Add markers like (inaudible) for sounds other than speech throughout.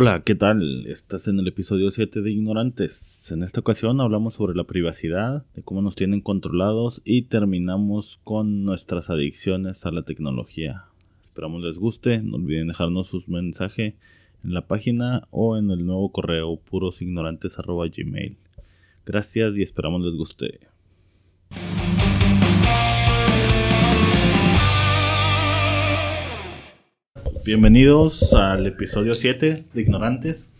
Hola, ¿qué tal? Estás en el episodio 7 de Ignorantes. En esta ocasión hablamos sobre la privacidad, de cómo nos tienen controlados y terminamos con nuestras adicciones a la tecnología. Esperamos les guste, no olviden dejarnos sus mensajes en la página o en el nuevo correo purosignorantes.gmail. Gracias y esperamos les guste. Bienvenidos al episodio 7 de Ignorantes.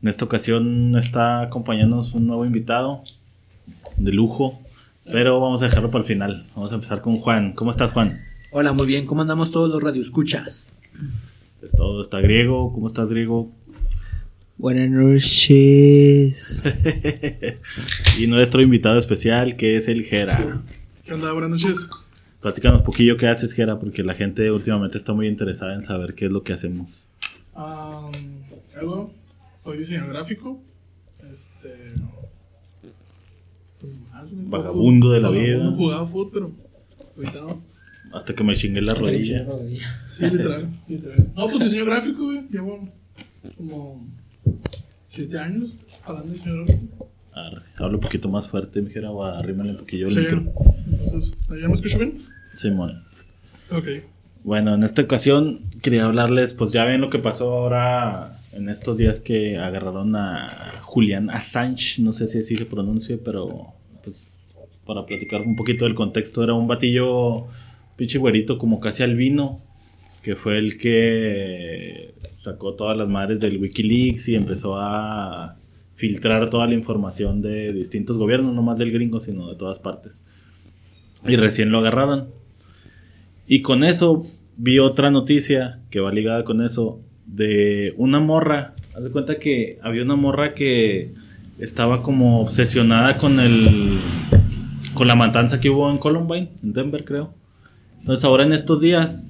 En esta ocasión está acompañándonos un nuevo invitado de lujo, pero vamos a dejarlo para el final. Vamos a empezar con Juan. ¿Cómo estás, Juan? Hola, muy bien. ¿Cómo andamos todos los radioescuchas? Es todo, está griego. ¿Cómo estás, griego? Buenas noches. (laughs) y nuestro invitado especial, que es el Jera. ¿Qué onda? Buenas noches. Platícanos un poquillo qué haces, Jera, porque la gente últimamente está muy interesada en saber qué es lo que hacemos. Um, soy diseñador gráfico. Este. Vagabundo de la vida. No jugaba fútbol, pero ahorita no. Hasta que me chingué la rodilla. Sí, literal, literal. No, pues diseño gráfico, güey. Llevo como siete años hablando de diseño gráfico. Hablo un poquito más fuerte, mi o arrímale un poquillo el Sí. micro. Entonces, ¿ya me escucho bien? Simón. Ok. Bueno, en esta ocasión quería hablarles, pues ya ven lo que pasó ahora en estos días que agarraron a Julian Assange, no sé si así se pronuncia, pero pues para platicar un poquito del contexto, era un batillo pinche güerito como casi albino, que fue el que sacó todas las madres del Wikileaks y empezó a filtrar toda la información de distintos gobiernos, no más del gringo, sino de todas partes. Y recién lo agarraron. Y con eso vi otra noticia que va ligada con eso de una morra. Haz de cuenta que había una morra que estaba como obsesionada con el con la matanza que hubo en Columbine, en Denver, creo. Entonces, ahora en estos días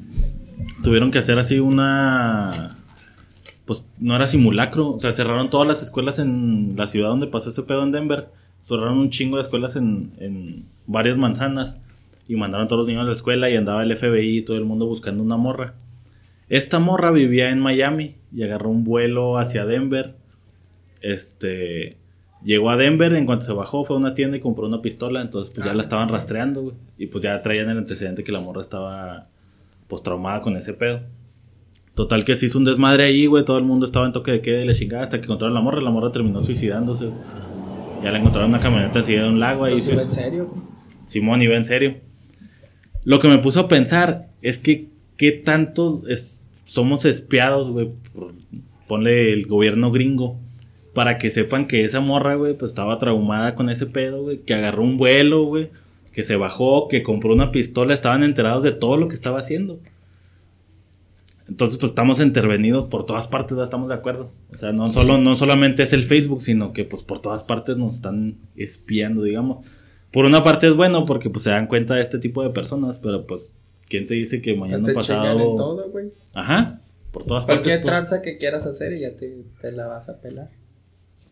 tuvieron que hacer así una pues no era simulacro, o sea, cerraron todas las escuelas en la ciudad donde pasó ese pedo en Denver. Cerraron un chingo de escuelas en, en varias manzanas y mandaron a todos los niños a la escuela y andaba el FBI y todo el mundo buscando una morra. Esta morra vivía en Miami y agarró un vuelo hacia Denver. Este llegó a Denver, en cuanto se bajó fue a una tienda y compró una pistola, entonces pues ya la estaban rastreando, güey. Y pues ya traían el antecedente que la morra estaba pues traumada con ese pedo. Total que se hizo un desmadre ahí, güey, todo el mundo estaba en toque de queda y la chingada hasta que encontraron a la morra, la morra terminó suicidándose. Ya la encontraron en una camioneta enseguida de un lago ahí. ¿Entonces, pues, ¿En serio? Simón iba en serio. Lo que me puso a pensar es que qué tanto es- somos espiados, güey, ponle el gobierno gringo, para que sepan que esa morra, güey, pues estaba traumada con ese pedo, güey, que agarró un vuelo, güey, que se bajó, que compró una pistola, estaban enterados de todo lo que estaba haciendo. Entonces, pues estamos intervenidos por todas partes, ¿verdad? estamos de acuerdo. O sea, no, solo, no solamente es el Facebook, sino que pues por todas partes nos están espiando, digamos. Por una parte es bueno porque pues se dan cuenta de este tipo de personas, pero pues, ¿quién te dice que mañana te pasado... en todo, güey. Ajá, por todas Cualquier partes. tú- tranza que quieras hacer y ya te, te la vas a pelar.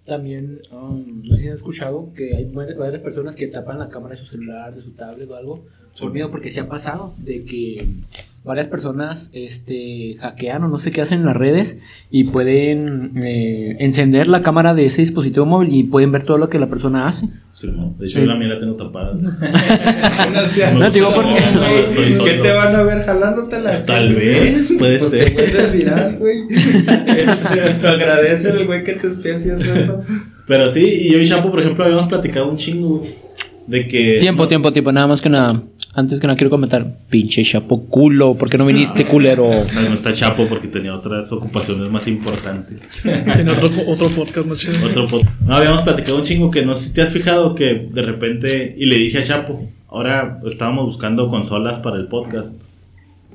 También, um, no sé si han escuchado que hay varias varias personas que tapan la cámara de su celular, de su tablet o algo, por miedo, porque se ha pasado de que varias personas este, hackean o no sé qué hacen en las redes y pueden eh, encender la cámara de ese dispositivo móvil y pueden ver todo lo que la persona hace. Sí, no, De hecho, yo la mía la tengo tapada. (laughs) (laughs) No No, digo, porque- (laughs) no. ¿Qué te van a ver jalándotela? Tal vez, puede Pues te ser. vuelves viral, güey. Agradece el güey que te esté haciendo eso. Pero sí, y yo y Chapo, por ejemplo, habíamos platicado un chingo de que... Tiempo, tiempo, tiempo, nada más que nada. Antes que nada quiero comentar, pinche chapo culo, ¿por qué no viniste culero? No, no está Chapo porque tenía otras ocupaciones más importantes. (laughs) Tiene otro, otro podcast, no chido. Otro pod- No, habíamos platicado un chingo que no sé si te has fijado que de repente, y le dije a Chapo, ahora estábamos buscando consolas para el podcast.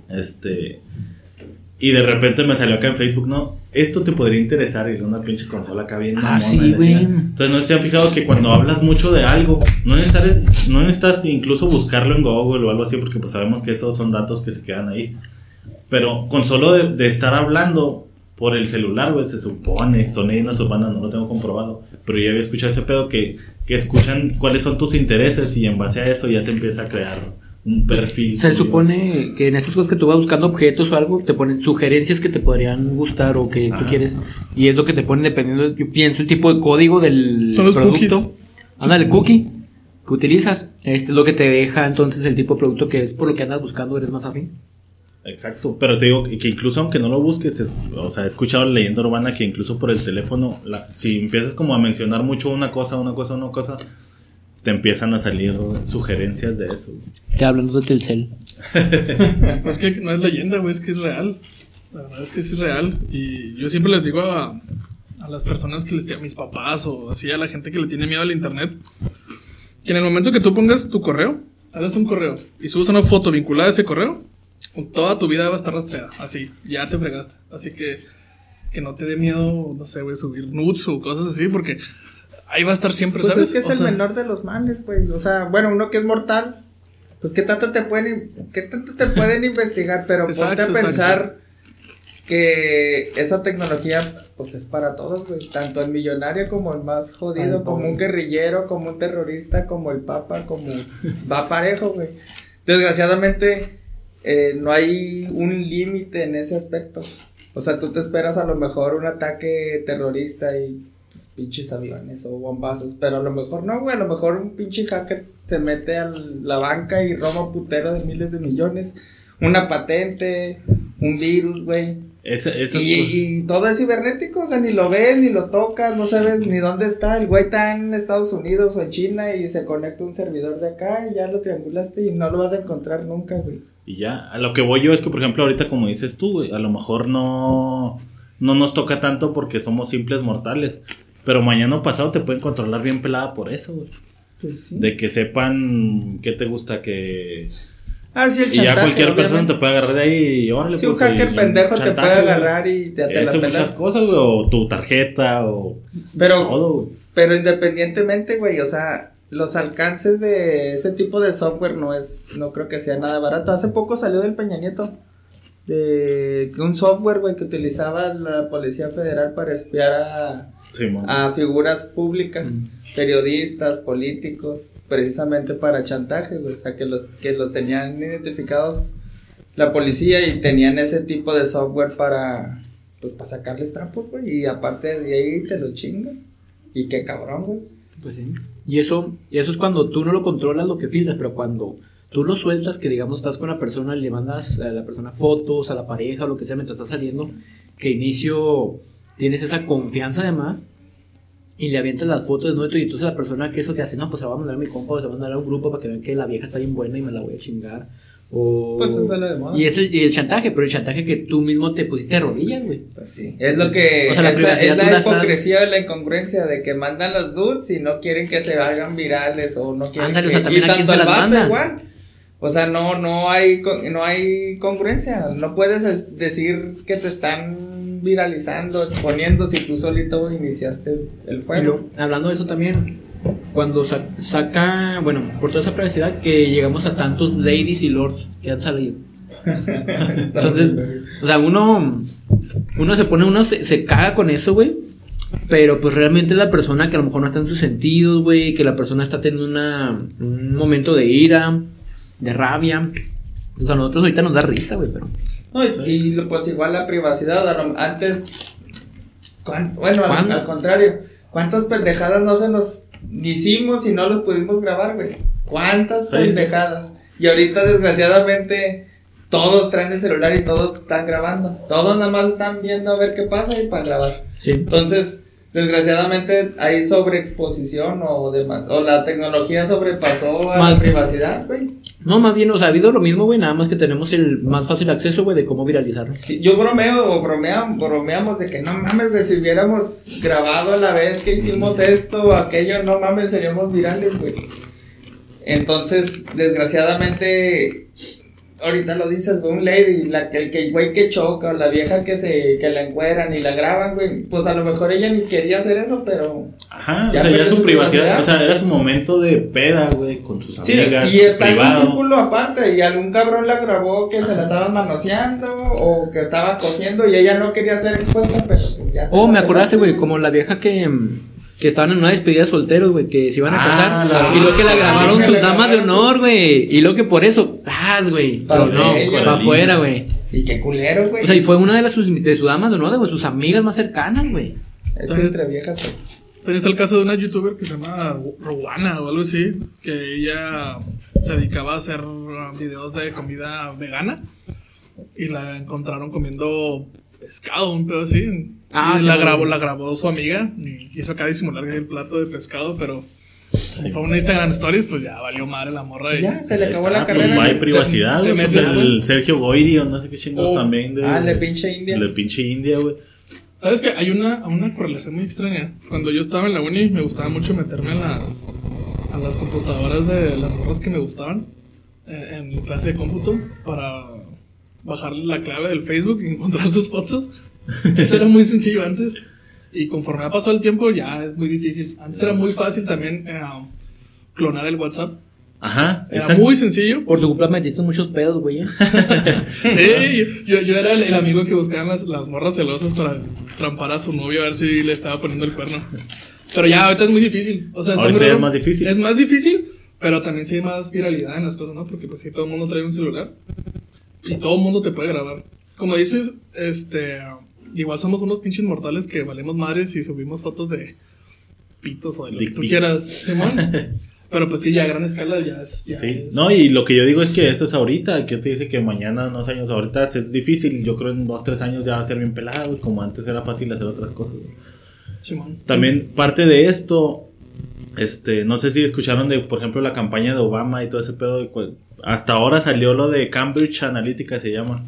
Este. Y de repente me salió acá en Facebook, no, esto te podría interesar y era una pinche consola acá bien Ah, mamona, sí, güey. Entonces no sé si se han fijado que cuando hablas mucho de algo, no necesitas, no necesitas incluso buscarlo en Google o algo así, porque pues sabemos que esos son datos que se quedan ahí. Pero con solo de, de estar hablando por el celular, güey, se supone, son leyendas urbanas, no lo tengo comprobado, pero ya había escuchado ese pedo que, que escuchan cuáles son tus intereses y en base a eso ya se empieza a crear un perfil. Se tuyo. supone que en estas cosas que tú vas buscando objetos o algo, te ponen sugerencias que te podrían gustar o que tú Ajá. quieres. Y es lo que te ponen dependiendo, yo pienso, el tipo de código del Son los producto. cookies. Ándale, el cookie que utilizas. Este es lo que te deja entonces el tipo de producto que es por lo que andas buscando, eres más afín. Exacto, pero te digo que incluso aunque no lo busques, es- o sea, he escuchado la leyenda urbana que incluso por el teléfono, la- si empiezas como a mencionar mucho una cosa, una cosa, una cosa, te empiezan a salir sugerencias de eso. Te hablando de Telcel. (laughs) Es que no es leyenda, güey, es que es real. La verdad es que sí es real. Y yo siempre les digo a, a las personas que les a mis papás o así a la gente que le tiene miedo al internet, que en el momento que tú pongas tu correo, hagas un correo y subes una foto vinculada a ese correo, toda tu vida va a estar rastreada. Así, ya te fregaste. Así que que no te dé miedo, no sé, güey, subir nudes o cosas así, porque ahí va a estar siempre, Pues ¿sabes? es que es O el sea, menor de los males, güey. O sea, bueno, uno que es mortal, pues qué tanto te pueden, qué tanto te pueden (laughs) investigar, pero Exacto, ponte a pensar exacto. que esa tecnología, pues es para todos, güey. Tanto el millonario como el más jodido, Ay, como un guerrillero, como un terrorista, como el papa, como va parejo, güey. Desgraciadamente, eh, no hay un límite en ese aspecto. O sea, tú te esperas a lo mejor un ataque terrorista y pues, pinches aviones o bombazos, pero a lo mejor no, güey, a lo mejor un pinche hacker se mete a la banca y roba un putero de miles de millones, una patente, un virus, güey. Ese- esas Y, y todo es cibernético, o sea, ni lo ves, ni lo tocas, no sabes ni dónde está. El güey está en Estados Unidos o en China y se conecta un servidor de acá y ya lo triangulaste y no lo vas a encontrar nunca, güey. Y ya, a lo que voy yo es que, por ejemplo, ahorita como dices tú, güey, a lo mejor no, no nos toca tanto porque somos simples mortales. Pero mañana o pasado te pueden controlar bien pelada por eso, güey. Pues sí. De que sepan qué te gusta que... Ah, sí, el Y ya chantaje, cualquier persona te puede agarrar de ahí y órale. Si un pues, hacker y- pendejo te chantaje, puede agarrar y te, te la Eso, muchas pelas. cosas, güey, o tu tarjeta, o Pero, todo, güey. pero independientemente, güey, o sea, los alcances de ese tipo de software no es, no creo que sea nada barato. Hace poco salió del Peña Nieto de que un software, güey, que utilizaba la Policía Federal para espiar a, a figuras públicas, periodistas, políticos, precisamente para chantaje, güey. O sea, que los, que los tenían identificados la policía y tenían ese tipo de software para, pues, para sacarles trampos, güey. Y aparte de ahí te lo chingas. Y qué cabrón, güey. Pues sí. Y eso, y eso es cuando tú no lo controlas lo que filtras, pero cuando tú lo sueltas, que digamos estás con la persona y le mandas a la persona fotos, a la pareja o lo que sea mientras estás saliendo, que inicio tienes esa confianza además y le avientas las fotos de y entonces la persona que eso te hace, no, pues se la voy a mandar a mi compa o se la voy a mandar a un grupo para que vean que la vieja está bien buena y me la voy a chingar. O... Pues eso es lo de moda. Y, es el, y el chantaje, pero el chantaje que tú mismo te pusiste de rodillas, güey. Pues sí. Es lo que. O sea, la es la la estás- hipocresía o la incongruencia de que mandan los dudes y no quieren que se hagan virales o no quieren Ándale, o que. sea, también a quién se las vato mandan. igual. O sea, no, no hay, no hay congruencia. No puedes eh, decir que te están viralizando, exponiendo si tú solito iniciaste el- fuego. luego, hablando de eso también, cuando sa- saca, bueno, por toda esa privacidad que llegamos a tantos ladies y lords que han salido. (laughs) Entonces, o sea, uno, uno se pone, uno se, se caga con eso, güey. Pero pues realmente la persona que a lo mejor no está en sus sentidos, güey, que la persona está teniendo una, un momento de ira, de rabia. O sea, a nosotros ahorita nos da risa, güey, pero... No, y, pues igual la privacidad, antes, bueno, al, al contrario, ¿cuántas pendejadas no se nos hicimos y no los pudimos grabar, güey? ¿Cuántas pendejadas? Y ahorita desgraciadamente todos traen el celular y todos están grabando. Todos nada más están viendo a ver qué pasa y para grabar. Sí. Entonces, desgraciadamente hay sobreexposición o, de, o la tecnología sobrepasó a la privacidad, güey. No, más bien, o sea, ha habido lo mismo, güey, nada más que tenemos el más fácil acceso, güey, de cómo viralizarlo. Yo bromeo o bromeamos, bromeamos de que no mames, güey, si hubiéramos grabado a la vez que hicimos esto o aquello, no mames, seríamos virales, güey. Entonces, desgraciadamente, ahorita lo dices, güey, un lady, la, que- el que güey que choca o la vieja que se que la encueran y la graban, güey, pues a lo mejor ella ni quería hacer eso, pero Ajá, Ya o sea, ya su su privacidad, privacidad. o sea, era su momento de peda, güey, con sus Sí, amigas, y está en un privado. círculo aparte y algún cabrón la grabó que se la estaban manoseando o que estaba cogiendo y ella no quería ser expuesta, pero pues ya. Oh, me acordaste, güey, como la vieja que, mm, que estaban en una despedida de solteros, güey, que se iban a Ah, casar. la- y luego que la grabaron sus damas de honor, güey. Y luego que por eso, ¡ah, güey! Pero no, para afuera, güey. Y qué culero, güey. O sea, y fue una de las sus, de sus damas de honor, güey, sus amigas más cercanas, güey. Es que entre viejas. güey. También está el caso de una youtuber que se llama Rowana o algo así, que ella se dedicaba a hacer videos de comida vegana y la encontraron comiendo pescado, un pedo así. Ah, y sí, la grabó, la grabó su amiga y quiso acá disimular el plato de pescado, pero como fue una Instagram Stories, pues ya valió madre la morra. Y, Ya, se le acabó Está, la pues, carrera. no hay privacidad, güey, pues, el Sergio Goyri o no sé qué chingado Uf. también de... Ah, le pinche India. Le pinche India, güey. ¿Sabes que Hay una, una correlación muy extraña. Cuando yo estaba en la uni me gustaba mucho meterme a las, a las computadoras de las morras que me gustaban eh, en clase de cómputo para bajar la clave del Facebook y encontrar sus fotos. Eso era muy sencillo antes. Y conforme ha pasado el tiempo ya es muy difícil. Antes era muy fácil también eh, clonar el WhatsApp. Ajá, Era exacto. muy sencillo. Por tu culpa metiste muchos pedos, güey. ¿eh? (laughs) Sí, yo, yo era el, el amigo que buscaban las, las morras celosas para trampar a su novio a ver si le estaba poniendo el cuerno. Pero ya ahorita es muy difícil. O sea, Ahorita es más difícil. Es más difícil, pero también sí hay más viralidad en las cosas, ¿no? Porque pues sí, todo el mundo trae un celular y todo el mundo te puede grabar. Como dices, este, igual somos unos pinches mortales que valemos madres y subimos fotos de pitos o de lo Dick que tú pics. quieras, Simón. (laughs) Pero pues sí, ya a gran escala ya es. ya Sí. es- No, y lo que yo digo es que eso es ahorita, que te dice que mañana, unos años, ahorita es difícil, yo creo en dos, tres años ya va a ser bien pelado, como antes era fácil hacer otras cosas. Simón. También parte de esto, este, no sé si escucharon de, por ejemplo, la campaña de Obama y todo ese pedo, de hasta ahora salió lo de Cambridge Analytica se llama.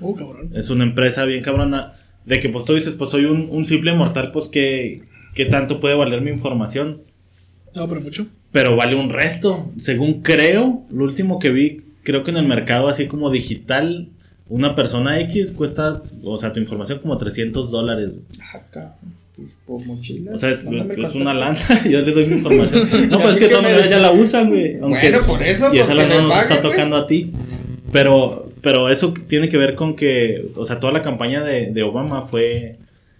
Uh, cabrón. Es una empresa bien cabrona. De que pues tú dices, pues soy un, un simple mortal, pues que, que tanto puede valer mi información. No, pero mucho. Pero vale un resto. Según creo, lo último que vi, creo que en el mercado así como digital, una persona X cuesta, o sea, tu información como 300 dólares. Ah, cabrón. Pues, por mochila. O sea, es, Mándame es contacto. una lana. (laughs) Yo les doy mi (laughs) información. No, pues es que de todas maneras ya la usan, güey. Bueno, por eso, Y pues, esa lana no nos está tocando a ti. Pero, pero eso tiene que ver con que, o sea, toda la campaña de, de Obama fue,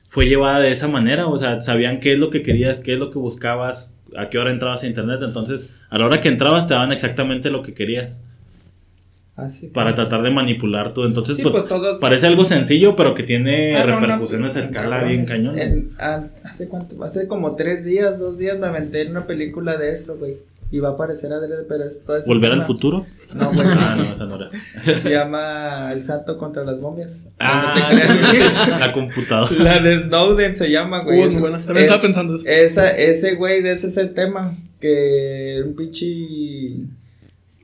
fue llevada de esa manera. O sea, sabían qué es lo que querías, qué es lo que buscabas, a qué hora entrabas a internet. Entonces, a la hora que entrabas te daban exactamente lo que querías. Ah. Para tratar de manipular tú. Entonces, Sí, pues, pues, todos- parece algo sencillo, pero que tiene Ah, no, no, repercusiones a escala bien cañón. En- ah, ¿Hace cuánto? Hace como tres días, dos días me aventé en una película de eso, güey. Y va a aparecer adrede, pero es todo ¿Volver al futuro? No, güey. Ah, no, esa no era. (laughs) Se llama El Santo contra las momias. Ah, la computadora. La de Snowden se llama, güey. Muy Ese- buena. También es- estaba pensando eso. Esa, ese güey, de ese es el tema. Que un pinche.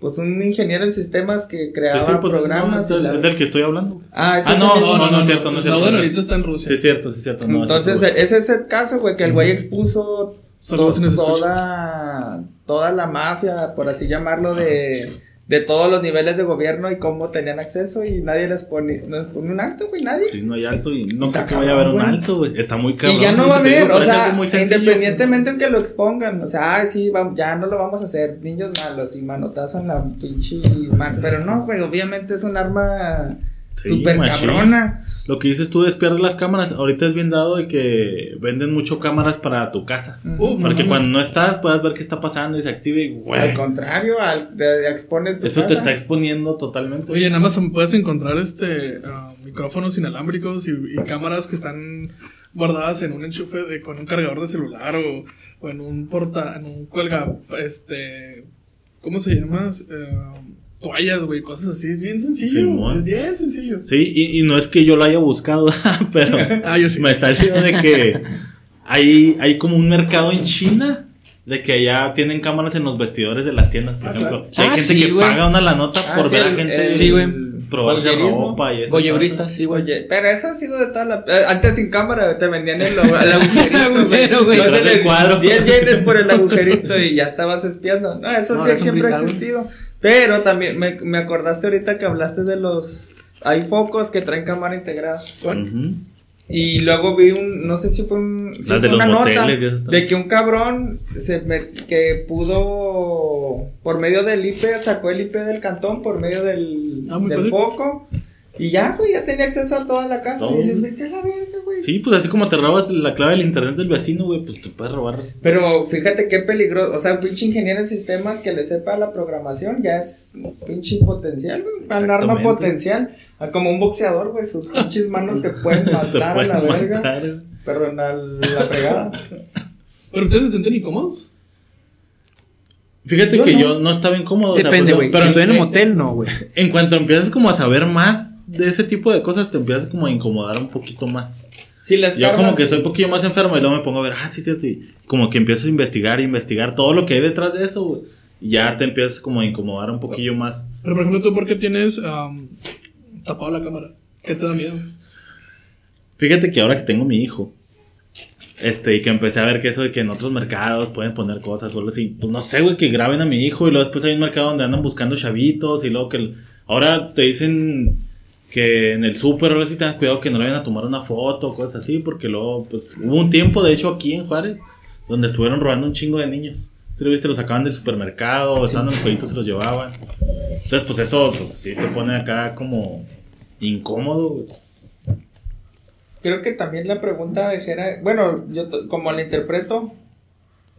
Pues un ingeniero en sistemas que creaba Sí, sí, pues programas. es, la- es del que estoy hablando. Ah, Ah, es el no, mismo. no, no es cierto, no es cierto. Snowden ahorita está en Rusia. Sí, es cierto, sí, es cierto. no, Entonces, sí, ese es el caso, güey, que el güey expuso to- toda, toda la mafia, por así llamarlo, de, de todos los niveles de gobierno y cómo tenían acceso y nadie les pone, no les pone un alto, güey, nadie. Sí, no hay alto y no Está creo que vaya a haber un alto, güey. Está muy cabrón. y ya no va a haber, o sea, independientemente en que lo expongan, o sea, ah, sí, ya no lo vamos a hacer, niños malos y manotazan la pinche man, pero no, güey, obviamente es un arma Sí, súper machín. cabrona. Lo que dices tú es pierdes las cámaras. Ahorita es bien dado de que venden mucho cámaras para tu casa. Uh, no para que cuando no estás puedas ver qué está pasando y se active. y, Al contrario, al, te, expones tu eso te está exponiendo totalmente. Oye, nada más puedes encontrar este ah, micrófonos inalámbricos y, y cámaras que están guardadas en un enchufe de, con un cargador de celular o, o en un porta, en un cuelga, este, ¿cómo se llama? Eh, toallas, güey, cosas así. Es bien sencillo. Simón. es bien sencillo. Sí, y, y no es que yo lo haya buscado, (laughs) pero Ah, yo sí. me salió de que hay, hay como un mercado en China de que allá tienen cámaras en los vestidores de las tiendas, por Ah, ejemplo. claro. Hay Ah, gente sí, que güey. paga una la nota Ah, por sí, ver a gente el- Sí, güey. probarse ropa y eso. Voyeuristas, sí, güey. Pero eso ha sido de toda la. eh, Antes sin cámara te vendían el, el agujerito. (laughs) Agujero, güey. No sé, Detrás del le- cuadro. 10 yenes por el agujerito y ya estabas espiando. No, eso No, sí siempre ha existido. Pero también me, me acordaste ahorita que hablaste de los. Hay focos que traen cámara integrada. Y luego vi un, no sé si fue un, de una nota de que un cabrón se me- que pudo por medio del IP sacó el IP del cantón por medio del, Ah, del fácil. Y ya, güey, ya tenía acceso a toda la casa. Y dices, vete a la verga, güey. Sí, pues así como te robas la clave del internet del vecino, güey, pues te puedes robar. Pero fíjate qué peligroso. O sea, un pinche ingeniero en sistemas que le sepa la programación ya es un pinche potencial, güey. Un arma potencial. Como un boxeador, güey. Sus pinches manos te pueden (laughs) Te matar a la verga. matar, güey. Perdón, a la fregada. Pero ustedes se sienten incómodos. Fíjate Yo que no. yo no estaba incómodo. o sea, Depende, pues, güey. Pero Si estoy en un en- motel, no, güey. En cuanto empiezas como a saber más de ese tipo de cosas, te empiezas como a incomodar un poquito más. Si les Yo como que soy un poquillo más enfermo y luego me pongo a ver, ah, sí, cierto, y como que empiezas a investigar, investigar todo lo que hay detrás de eso, güey. Y ya te empiezas como a incomodar un poquillo más. Pero por ejemplo, ¿tú por qué tienes tapado la cámara? ¿Qué te da miedo? Fíjate que ahora que tengo mi hijo, este, y que empecé a ver que eso de que en otros mercados pueden poner cosas o algo así, pues no sé, güey, que graben a mi hijo y luego después hay un mercado donde andan buscando chavitos y luego que el- ahora te dicen que en el súper o algo así tengas cuidado que no le vayan a tomar una foto o cosas así, porque luego, pues hubo un tiempo, de hecho, aquí en Juárez, donde estuvieron robando un chingo de niños. Si lo viste, los sacaban del supermercado, estaban en los jueguitos, se los llevaban. Entonces, pues eso, pues sí te pone acá como incómodo, güey. Creo que también la pregunta de Jera, bueno, yo como la interpreto,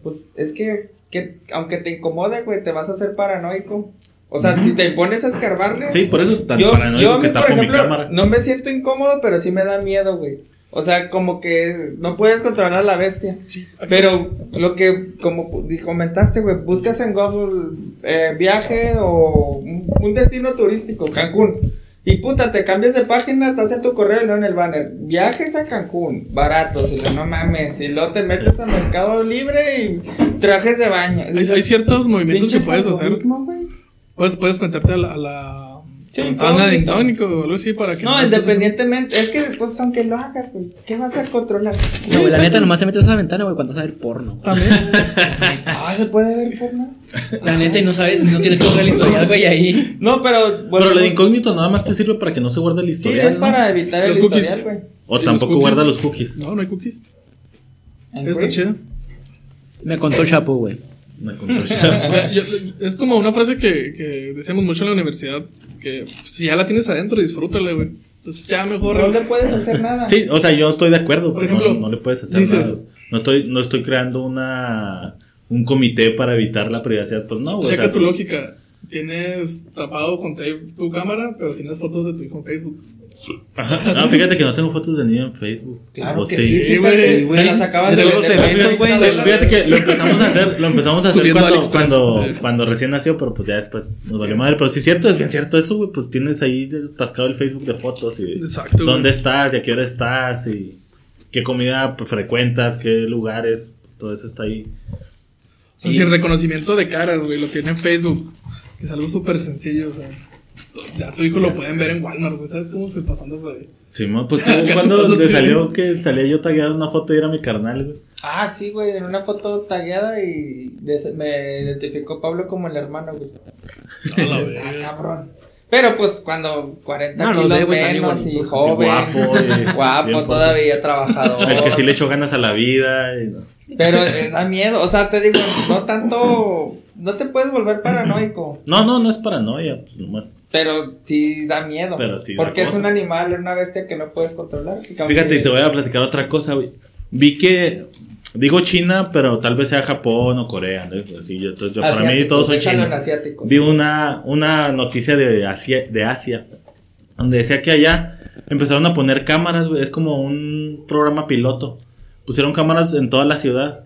pues es que, que aunque te incomode, güey, te vas a hacer paranoico. O sea, si te pones a escarbarle. Sí, por eso tan yo, paranoico yo que mí, por tapo mi cámara. no me siento incómodo, pero sí me da miedo, güey. O sea, como que no puedes controlar a la bestia. Sí. Pero lo que, como comentaste, güey, buscas en Google eh, viaje o un, destino turístico, Cancún. Y puta, te cambias de página, estás en tu correo y no en el banner. Viajes a Cancún, baratos, y lo, no mames. Y luego te metes a Mercado Libre y trajes de baño. Hay, hay ciertos movimientos que puedes hacer. güey. Puedes, puedes meterte a la. A la Sí, de o algo así para que. No, entonces- independientemente, es que, pues, aunque lo hagas, güey, ¿qué vas a controlar? No, güey, la neta, nomás te metes a la ventana, güey, cuando vas a ver porno. También. (laughs) Ah, ¿se puede ver porno? La neta, y no sabes, no tienes que el historial, güey, ahí. No, pero, Pero bueno, lo de pues, incógnito nada más te sirve para que no se guarde el Sí, historial. es ¿no? para evitar el Los cookies. historial, güey. O ¿Y los tampoco guarda los cookies. No, no hay cookies. Está chido. Me contó Chapo, güey. (laughs) Es como una frase que, que decíamos mucho en la universidad, que si ya la tienes adentro, disfrútala, güey. Entonces ya mejor... No le puedes hacer nada. Sí, o sea, yo estoy de acuerdo, Por pero no- ejemplo, no, le puedes hacer dices- nada. No estoy, no estoy creando una un comité para evitar la privacidad. Pues no, güey. o sea, tu lógica. Tienes tapado con tape tu cámara, pero tienes fotos de tu hijo en Facebook. Ajá. No, fíjate que no tengo fotos de niño en Facebook. Claro O que sí. sí, Sí, fíjate, güey, me las acaban de los eventos, por güey, 30 de- dólares. Fíjate que lo empezamos a hacer, lo empezamos a hacer cuando, cuando, sí. cuando recién nació, pero pues ya después nos valió madre. Pero sí es cierto, es bien cierto eso, güey. Pues tienes ahí atascado el Facebook de fotos y Exacto, güey. dónde estás y a qué hora estás y qué comida frecuentas, qué lugares, pues, todo eso está ahí. O sea, si el reconocimiento de caras, güey, lo tiene en Facebook. Que es algo súper sencillo, o sea. Ya tu hijo lo pueden ver en Walmart, güey. ¿Sabes cómo estoy pasando por ahí? Simón, pues (laughs) tú, cuando te salió que salía yo tagueado en una foto y era mi carnal, güey. Ah, sí, güey, en una foto tagueada y me identificó Pablo como el hermano, güey. (laughs) La Dices, ah, cabrón. Pero pues cuando 40 No, no, kilos de, güey, también menos y joven, Sí, guapo, y- (laughs) guapo, todavía trabajador. El que sí le echó ganas a la vida. y- Pero eh, da miedo, o sea, te digo, no tanto, no te puedes volver paranoico, No, no, no es paranoia, pues nomás. pero sí da miedo. Pero sí da porque es cosa. un animal, una bestia que no puedes controlar. Fíjate, y te voy a platicar otra cosa, güey. Vi que, digo China, pero tal vez sea Japón o Corea, ¿no? Así, yo, entonces, yo, para mí todos son en chinos. Vi una, una noticia de Asia, de Asia, donde decía que allá empezaron a poner cámaras, güey. Es como un programa piloto. Pusieron cámaras en toda la ciudad.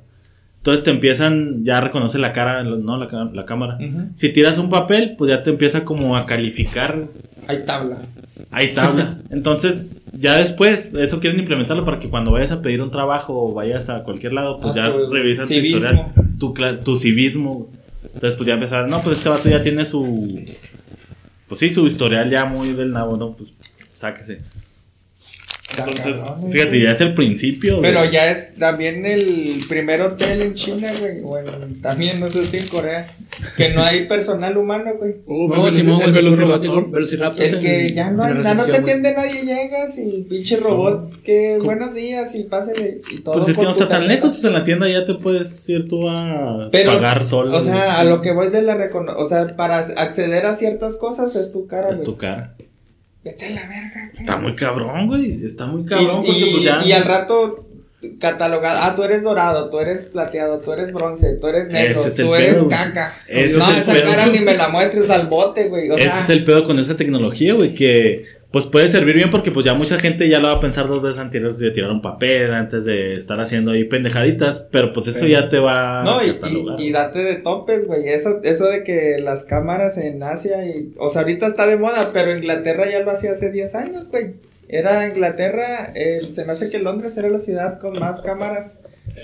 Entonces te empiezan, ya reconoce la cara, ¿no? La, la cámara. Si tiras un papel, pues ya te empieza como a calificar. Hay tabla. Hay tabla. Entonces, ya después, eso quieren implementarlo para que cuando vayas a pedir un trabajo o vayas a cualquier lado, pues Ah, ya tu revisan tu civismo. historial, tu, tu civismo. Entonces, pues ya empezar, no, pues este vato ya tiene su. Pues sí, su historial ya muy del nabo, ¿no? Pues sáquese. Entonces, Cabrón, fíjate, ya es el principio. Pero güey. ya es también el primer hotel en China, güey. Bueno, también no sé si en Corea. Que no hay personal humano, güey. Uf, No, Simón, el velociraptor. Velociraptor. El que ya no, hay- no te atiende nadie, llegas y pinche robot, que buenos días y pásele y todo. Pues es que no está tan lejos, pues en la tienda ya te puedes ir tú a Pero, pagar solo. O sea, güey. a lo que voy de la recono o sea, para acceder a ciertas cosas es tu cara, Es güey. tu cara. Vete a la verga. güey. Está muy cabrón, güey. Está muy cabrón y, porque y- pues ya. y al rato catalogado, ah, tú eres dorado, tú eres plateado, tú eres bronce, tú eres negro, es tú eres pedo. caca. No, es esa pedo. cara ni me la muestres al bote, güey. O Ese sea, es el pedo con esa tecnología, güey, que pues puede servir bien porque pues ya mucha gente ya lo va a pensar dos veces antes de tirar un papel, antes de estar haciendo ahí pendejaditas, pero pues eso Pero- ya te va No, a y, catalogar. y, y date de topes, güey. Eso, eso de que las cámaras en Asia y. O sea, ahorita está de moda, pero Inglaterra ya lo hacía hace 10 años, güey. Era Inglaterra, el- se me hace que Londres era la ciudad con más cámaras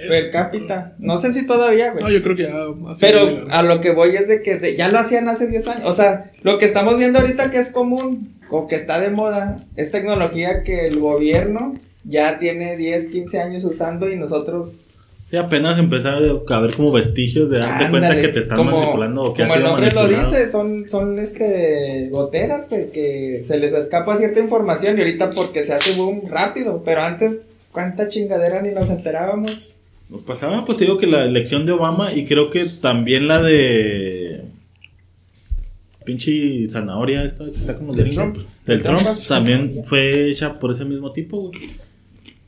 per cápita. No sé si todavía, güey. No, yo creo que ya. Pero a lo que voy es de que de- ya lo hacían hace 10 años. O sea, lo que estamos viendo ahorita que es común o que está de moda es tecnología que el gobierno ya tiene 10, 15 años usando y nosotros Sí, apenas empezar a ver como vestigios de darte Ándale, cuenta que te están como- manipulando o que Como el nombre lo manipulado. dice, son, son este goteras, güey, que se les escapa cierta información y ahorita porque se hace boom rápido, pero antes, cuánta chingadera ni nos enterábamos. Lo pasaba, pues te digo que la elección de Obama y creo que también la de pinche zanahoria esta que está como Del Trump. del Trump. Trump también fue hecha por ese mismo tipo, güey.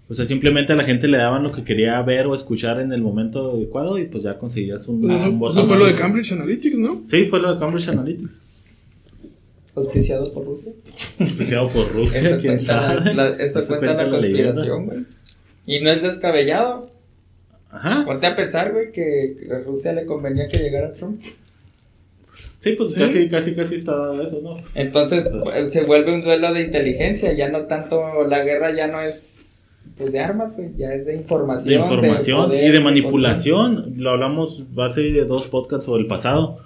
O sea, simplemente a la gente le daban lo que quería ver o escuchar en el momento adecuado y pues ya conseguías un, Pues eso, un voto eso fue lo de. Cambridge Analytics, ¿no? Sí, fue lo de Cambridge Analytics. Auspiciado por Rusia. Auspiciado por Rusia, Eso quién cuenta, sabe. la- eso Eso cuenta la leyenda. conspiración, güey. Y no es descabellado. Ajá. Ponte a pensar, güey, que a Rusia le convenía que llegara Trump. Sí, pues Sí. casi, casi, casi está eso, ¿no? Entonces eh, se vuelve un duelo de inteligencia, ya no tanto, la guerra ya no es pues de armas, güey, ya es de información. de información poder, y de manipulación. Lo hablamos hace dos podcasts o el pasado.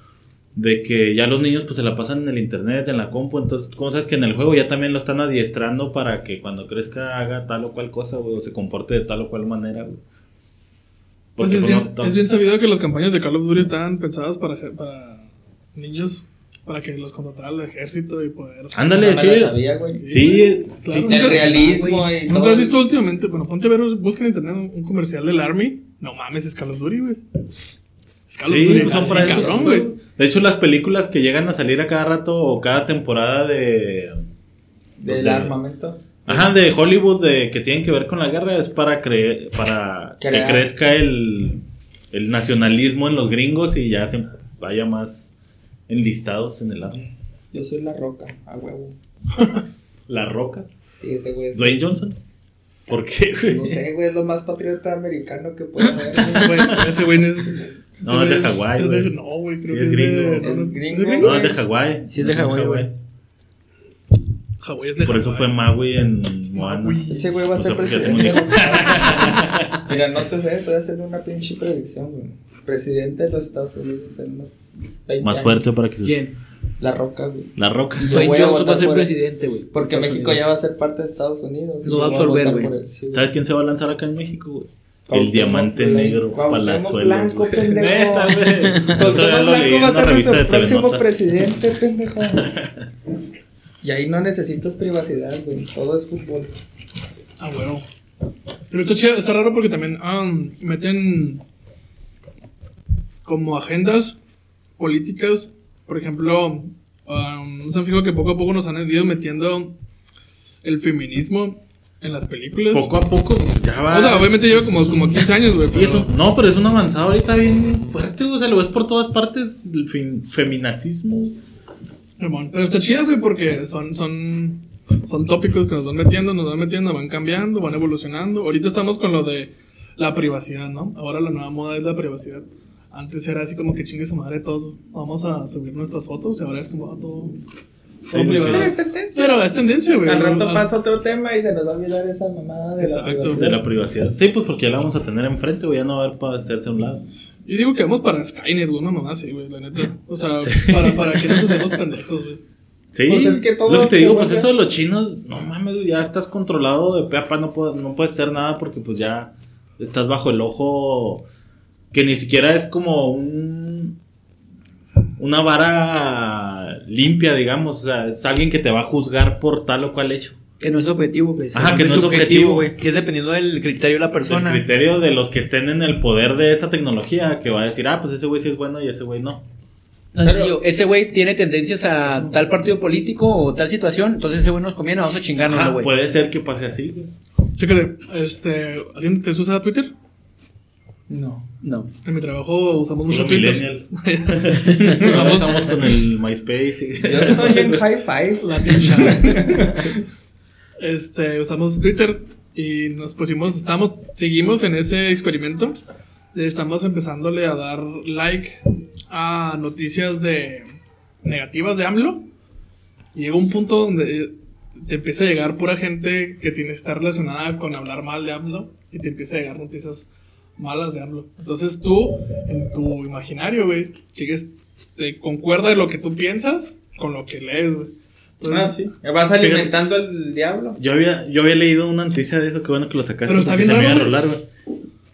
De que ya los niños pues se la pasan en el internet, en la compu. Entonces, cosas que en el juego ya también lo están adiestrando para que cuando crezca haga tal o cual cosa, güey, o se comporte de tal o cual manera, güey. Pues es pues, bien, no- es bien sabido que las campañas de Call of Duty estaban pensadas para, para niños, para que los contratara el ejército y poder. Ándale, No sí. sabía, güey. Sí, Claro. sí. El realismo y ¿Nunca todo. has visto últimamente? Bueno, ponte a ver, busca en internet un, un comercial del Army. No mames, es Call of Duty, güey. Es Call of Sí, Duty, pues son para eso. cabrón, güey. De hecho, las películas que llegan a salir a cada rato o cada temporada de. Del de- armamento. Ajá, de Hollywood de, que tienen que ver con la guerra es para creer, para que crezca el, el nacionalismo en los gringos y ya se vaya más enlistados en el lado. Yo soy la roca, a huevo. (laughs) La Roca, Sí, ese güey es. Dwayne Johnson. ¿Por qué, güey? No sé, güey, es lo más patriota americano que puede haber. (laughs) güey. Ese güey no es. No, es de Hawái, güey. No, güey, creo Sí, que es es, gringo. Es gringo, ¿es gringo? No, es de Hawái. Sí, es de Hawái, güey. Hawái es de Por eso fue Maui en Moana. Ese güey va a ser presidente. Mira, no te sé, estoy haciendo una pinche predicción, güey. Presidente de los Estados Unidos en unos 20 Más años. fuerte para que se... ¿Quién? La roca, güey. La Roca. Yo Dwayne voy a Johnson va a votar ser por él. presidente, güey. Porque Estados México Unidos. ya va a ser parte de Estados Unidos. y Lo va a yo voy absorber, votar güey. por él, sí, güey. ¿Sabes quién se va a lanzar acá en México, güey? El Cuauhtémoc diamante Blanco, negro Cuauhtémoc Palazuelos. Blanco, güey. (laughs) pendejo. Neta, güey. Otro día Cuauhtémoc lo leí Blanco en va a una ser revista de nuestro próximo presidente, pendejo. (laughs) Y ahí no necesitas privacidad, güey. Todo es fútbol. Ah, huevo. Pero está chido, está raro porque también ah, meten como agendas políticas. Por ejemplo, no se han fijado que poco a poco nos han ido metiendo el feminismo en las películas. Poco a poco, pues, ya va. O sea, obviamente lleva como, como 15 años, güey. Sí, pero- no, pero es un avanzado ahorita bien fuerte, güey. O sea, lo ves por todas partes, el feminacismo. Simón, Pero está chido, güey, porque son, son, son tópicos que nos van metiendo, nos van metiendo, van cambiando, van evolucionando. Ahorita estamos con lo de la privacidad, ¿no? Ahora la nueva moda es la privacidad. Antes era así como que chingue su madre todo. Vamos a subir nuestras fotos y ahora es como ah, todo, todo Sí, privado. Pero es tendencia. Pero es tendencia, güey. Al rato pasa otro tema y se nos va a olvidar esa mamada de Exacto. la privacidad. De la privacidad. Sí, pues porque ya la vamos a tener enfrente, güey. Ya no va a haber para hacerse a un lado. Yo digo que vamos para Skynet, güey, una mamá así, güey, la neta. O sea, para, para que nos hacemos pendejos, güey. Sí, Pues es que todo lo que te digo, pues eso de los chinos, no mames, güey, ya estás controlado de pe a pa, no, puedes, no puedes hacer nada porque pues ya estás bajo el ojo que ni siquiera es como un una vara limpia, digamos, o sea, es alguien que te va a juzgar por tal o cual hecho. Que no es objetivo, güey. Ajá, que no es objetivo. güey. Que es dependiendo del criterio de la persona. El criterio de los que estén en el poder de esa tecnología, que va a decir, ah, pues ese güey sí es bueno y ese güey no. No, Pero- sencillo, ese güey tiene tendencias a tal partido político o tal situación, entonces ese güey nos conviene, vamos a chingarnos, güey. puede ser que pase así, güey. Chécate, este, ¿alguien te usa Twitter? No, no. En mi trabajo usamos mucho Twitter. (laughs) usamos estamos con el MySpace. Yo estoy en high five. Chat. este, usamos Twitter y nos pusimos, estamos, seguimos en ese experimento. Estamos empezándole a dar like a noticias de negativas de AMLO. Y llega un punto donde te empieza a llegar pura gente que tiene está relacionada con hablar mal de AMLO y te empieza a llegar noticias malas de AMLO. Entonces tú, en tu imaginario, güey, sigues, te concuerda de lo que tú piensas con lo que lees, güey. Entonces, Ah, sí. Vas alimentando al diablo. Yo había, yo había leído una noticia de eso, qué bueno que lo sacaste. Pero está bien se me iba a rolar, güey.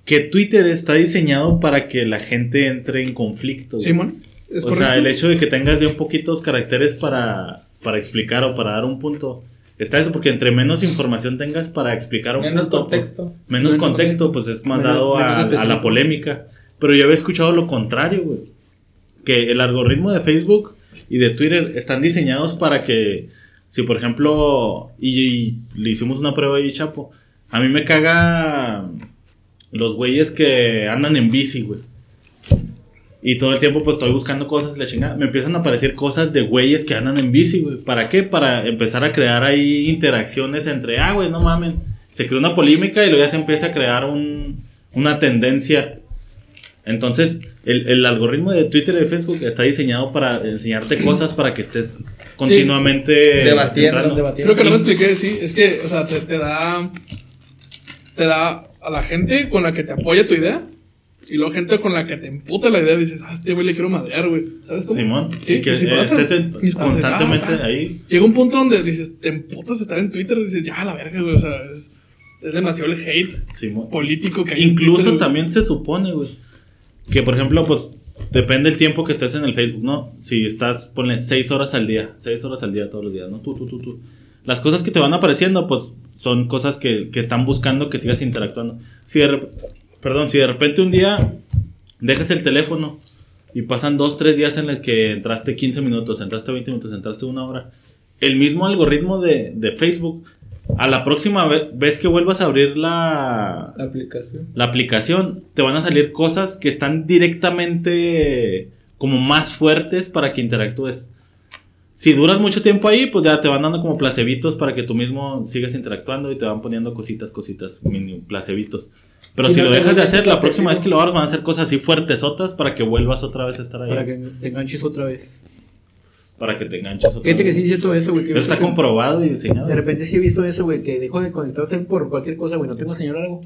Que Twitter está diseñado para que la gente entre en conflicto. güey. Simón, es o correcto. sea, el hecho de que tengas bien poquitos caracteres para, para explicar o para dar un punto. Está eso, porque entre menos información tengas para explicar un Menos punto. contexto. pues, menos Menos contexto, pues es más Menos- dado a, la polémica. Pero yo había escuchado lo contrario, güey. Que el algoritmo de Facebook y de Twitter están diseñados para que, si por ejemplo, y, y le hicimos una prueba ahí, Chapo, a mí me caga los güeyes que andan en bici, güey. Y todo el tiempo pues estoy buscando cosas y la chingada. Me empiezan a aparecer cosas de güeyes que andan en bici, güey. ¿Para qué? Para empezar a crear ahí interacciones entre, ah, güey, no mamen. Se crea una polémica y luego ya se empieza a crear un, una tendencia. Entonces, el, el algoritmo de Twitter y de Facebook está diseñado para enseñarte cosas para que estés continuamente Debatiendo, entrando. Creo que no me expliqué, sí. Es que, o sea, te, te da. Te da a la gente con la que te apoya tu idea. Y luego gente con la que te emputa la idea. Dices, ah, este güey le quiero madrear, güey. ¿Sabes cómo? Simón, Sí, y que sí pasa. estés en- Y estás, constantemente ah, ah. ahí. Llega un punto donde dices, te emputas estar en Twitter. Y dices, ya, la verga, güey. O sea, es, es demasiado el hate Simón. político que hay. en Incluso güey. también se supone, güey, que por ejemplo, pues depende el tiempo que estés en el Facebook, ¿no? Si estás, ponle 6 horas al día, 6 horas al día todos los días, ¿no? Tú, tú, tú, tú. Las cosas que te van apareciendo, pues son cosas que, que están buscando que sigas interactuando. Si de, rep- perdón, si de repente un día dejas el teléfono y pasan 2, 3 días en el que entraste 15 minutos, entraste 20 minutos, entraste una hora, el mismo algoritmo de, de Facebook, a la próxima ve- vez que vuelvas a abrir la, La aplicación. la aplicación, te van a salir cosas que están directamente como más fuertes para que interactúes. Si duras mucho tiempo ahí, pues ya te van dando como placebitos para que tú mismo sigas interactuando y te van poniendo cositas, cositas, mini placebitos. Pero si no lo dejas de hacer, la próxima vez que lo hagas van a hacer cosas así fuertesotas para que vuelvas otra vez a estar ahí. Para que te enganches otra vez. Para que te enganches otra Fíjate que vez. sí es cierto eso, güey. Eso está comprobado y diseñado. De repente sí he visto eso, güey, que dejo de conectarse por cualquier cosa, güey, no tengo señal algo.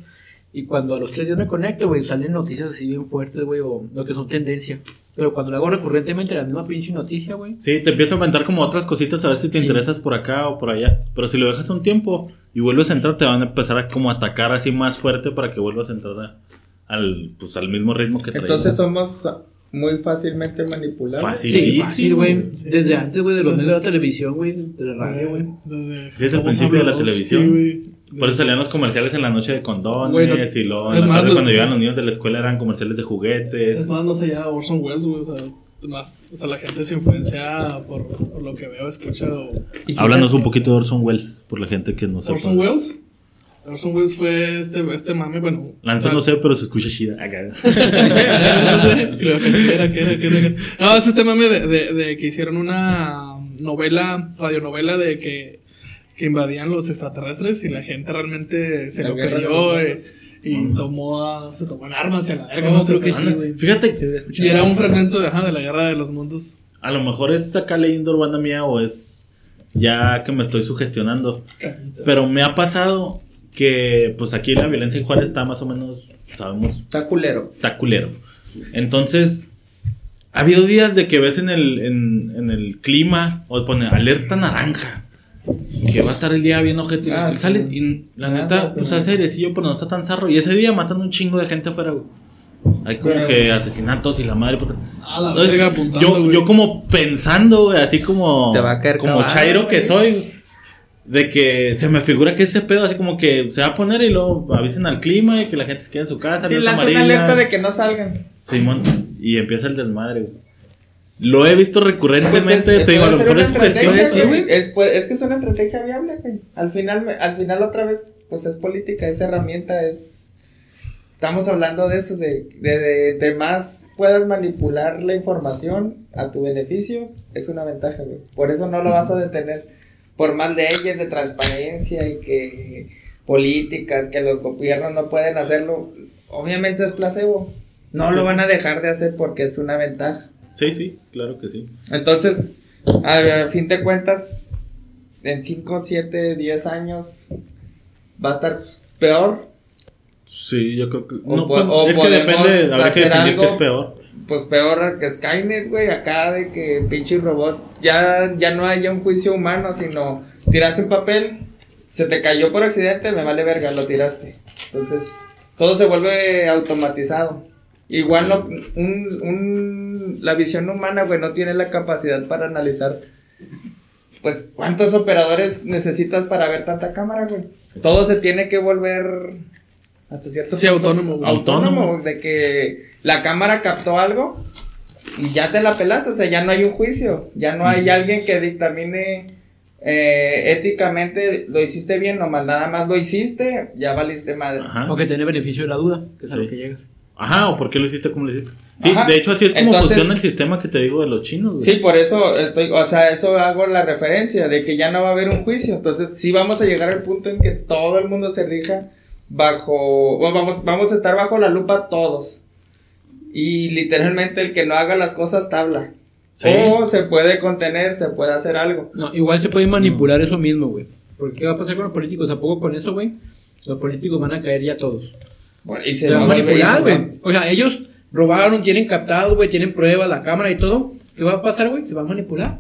Y cuando a los tres días me conecto, güey, salen noticias así bien fuertes, güey, o lo que son tendencia. Pero cuando lo hago recurrentemente, la misma pinche noticia, güey. Sí, te empieza a aumentar como otras cositas a ver si te Sí. interesas por acá o por allá. Pero si lo dejas un tiempo y vuelves a entrar, te van a empezar a como atacar así más fuerte para que vuelvas a entrar a- al, pues, al mismo ritmo que traes. Entonces somos muy fácilmente manipulables. Fácil. Sí, Facilísimo, fácil, güey. sí. Desde antes, güey, de los medios de la televisión, güey, de la radio, güey. Desde, Sí, es el principio de la televisión. Por eso salían los comerciales en la noche de condones Güey, no- y luego en la más, tarde lo- cuando llegaban los niños de la escuela eran comerciales de juguetes. Es más, no sé, ya Orson Welles, güey. O sea, más, o sea, la gente se influencia por, por lo que veo, escucha. O... Háblanos un poquito de Orson Welles, por la gente que no sepa. Orson Welles. Orson Welles fue este, este mame, bueno. Sea, no sé, pero se escucha chida. Acá. no sé, que era, que era, que era. No, es este mame de, de, de que hicieron una novela, radionovela de que, que invadían los extraterrestres y la gente realmente se La lo creyó eh, y tomó a- se tomó en armas y a la verga. No, no creo que sí, güey. Fíjate. Y era un fragmento de, ajá, de la guerra de los mundos. a lo mejor es acá leyenda urbana mía o es ya que me estoy sugestionando. Pero me ha pasado que, pues aquí la violencia en Juárez está más o menos, sabemos, Está culero. está culero. Entonces, ha habido días de que ves en el, en, en el clima, o pone alerta naranja, que va a estar el día bien ojete. Ah, y sales sí. y la Ah, neta, pero- pues hace airecillo, pero no está tan zarro. Y ese día matan un chingo de gente afuera, güey. Hay como Pero- que asesinatos y la madre puta. Ah, la Entonces, apuntando, yo, güey. yo como pensando, güey, así como, Te va a caer como caballo, chairo que güey. soy, de que se me figura que ese pedo así como que se va a poner y luego avisen al clima y que la gente se quede en su casa. Sí, lanza una alerta de que no salgan. Simón, y empieza el desmadre, güey. Lo he visto recurrentemente. Pues es, te digo, a lo mejor es cuestión. estrategia, sí, güey. Es, pues, es que es una estrategia viable, güey. Al final, al final otra vez, pues es política, es herramienta, es... Estamos hablando de eso, de, de, de, de más puedas manipular la información a tu beneficio, es una ventaja, güey. Por eso no lo vas a detener. Por más leyes de transparencia y que políticas, que los gobiernos no pueden hacerlo, obviamente es placebo. No lo van a dejar de hacer porque es una ventaja. Sí, sí, claro que sí. Entonces, a, a fin de cuentas, en 5, 7, 10 años va a estar peor. Sí, yo creo que. O no, pues, o es que depende, habrá que definir algo. que es peor. Pues peor que Skynet, güey, acá de que pinche robot ya, ya no haya un juicio humano, sino tiraste un papel, se te cayó por accidente, me vale verga, lo tiraste. Entonces, todo se vuelve automatizado. Igual no, un, un, la visión humana, güey, no tiene la capacidad para analizar, pues, cuántos operadores necesitas para ver tanta cámara, güey. Todo se tiene que volver hasta cierto Sí, punto autónomo, güey. Autónomo, Autónomo. de que la cámara captó algo y ya te la pelaste, o sea, ya no hay un juicio, ya no hay alguien que dictamine eh, éticamente lo hiciste bien o mal, nada más lo hiciste, ya valiste madre. Ajá. O que tiene beneficio de la duda, que es a lo que llegas. Ajá, o por qué lo hiciste como lo hiciste. Sí, Ajá. de hecho, así es como Entonces- funciona el sistema que te digo de los chinos, güey. Sí, por eso estoy, o sea, eso hago la referencia de que ya no va a haber un juicio. Entonces, sí vamos a llegar al punto en que todo el mundo se rija bajo, bueno, vamos, vamos a estar bajo la lupa todos. Y literalmente el que no haga las cosas tabla. Sí. O se puede contener, se puede hacer algo. No, igual se puede manipular eso mismo, güey. Porque ¿qué va a pasar con los políticos? ¿A poco con eso, güey? Los políticos van a caer ya todos. Bueno, y Se, a va se manipular, güey. O sea, ellos robaron, tienen captado, güey, tienen pruebas, la cámara y todo. ¿Qué va a pasar, güey? Se va a manipular.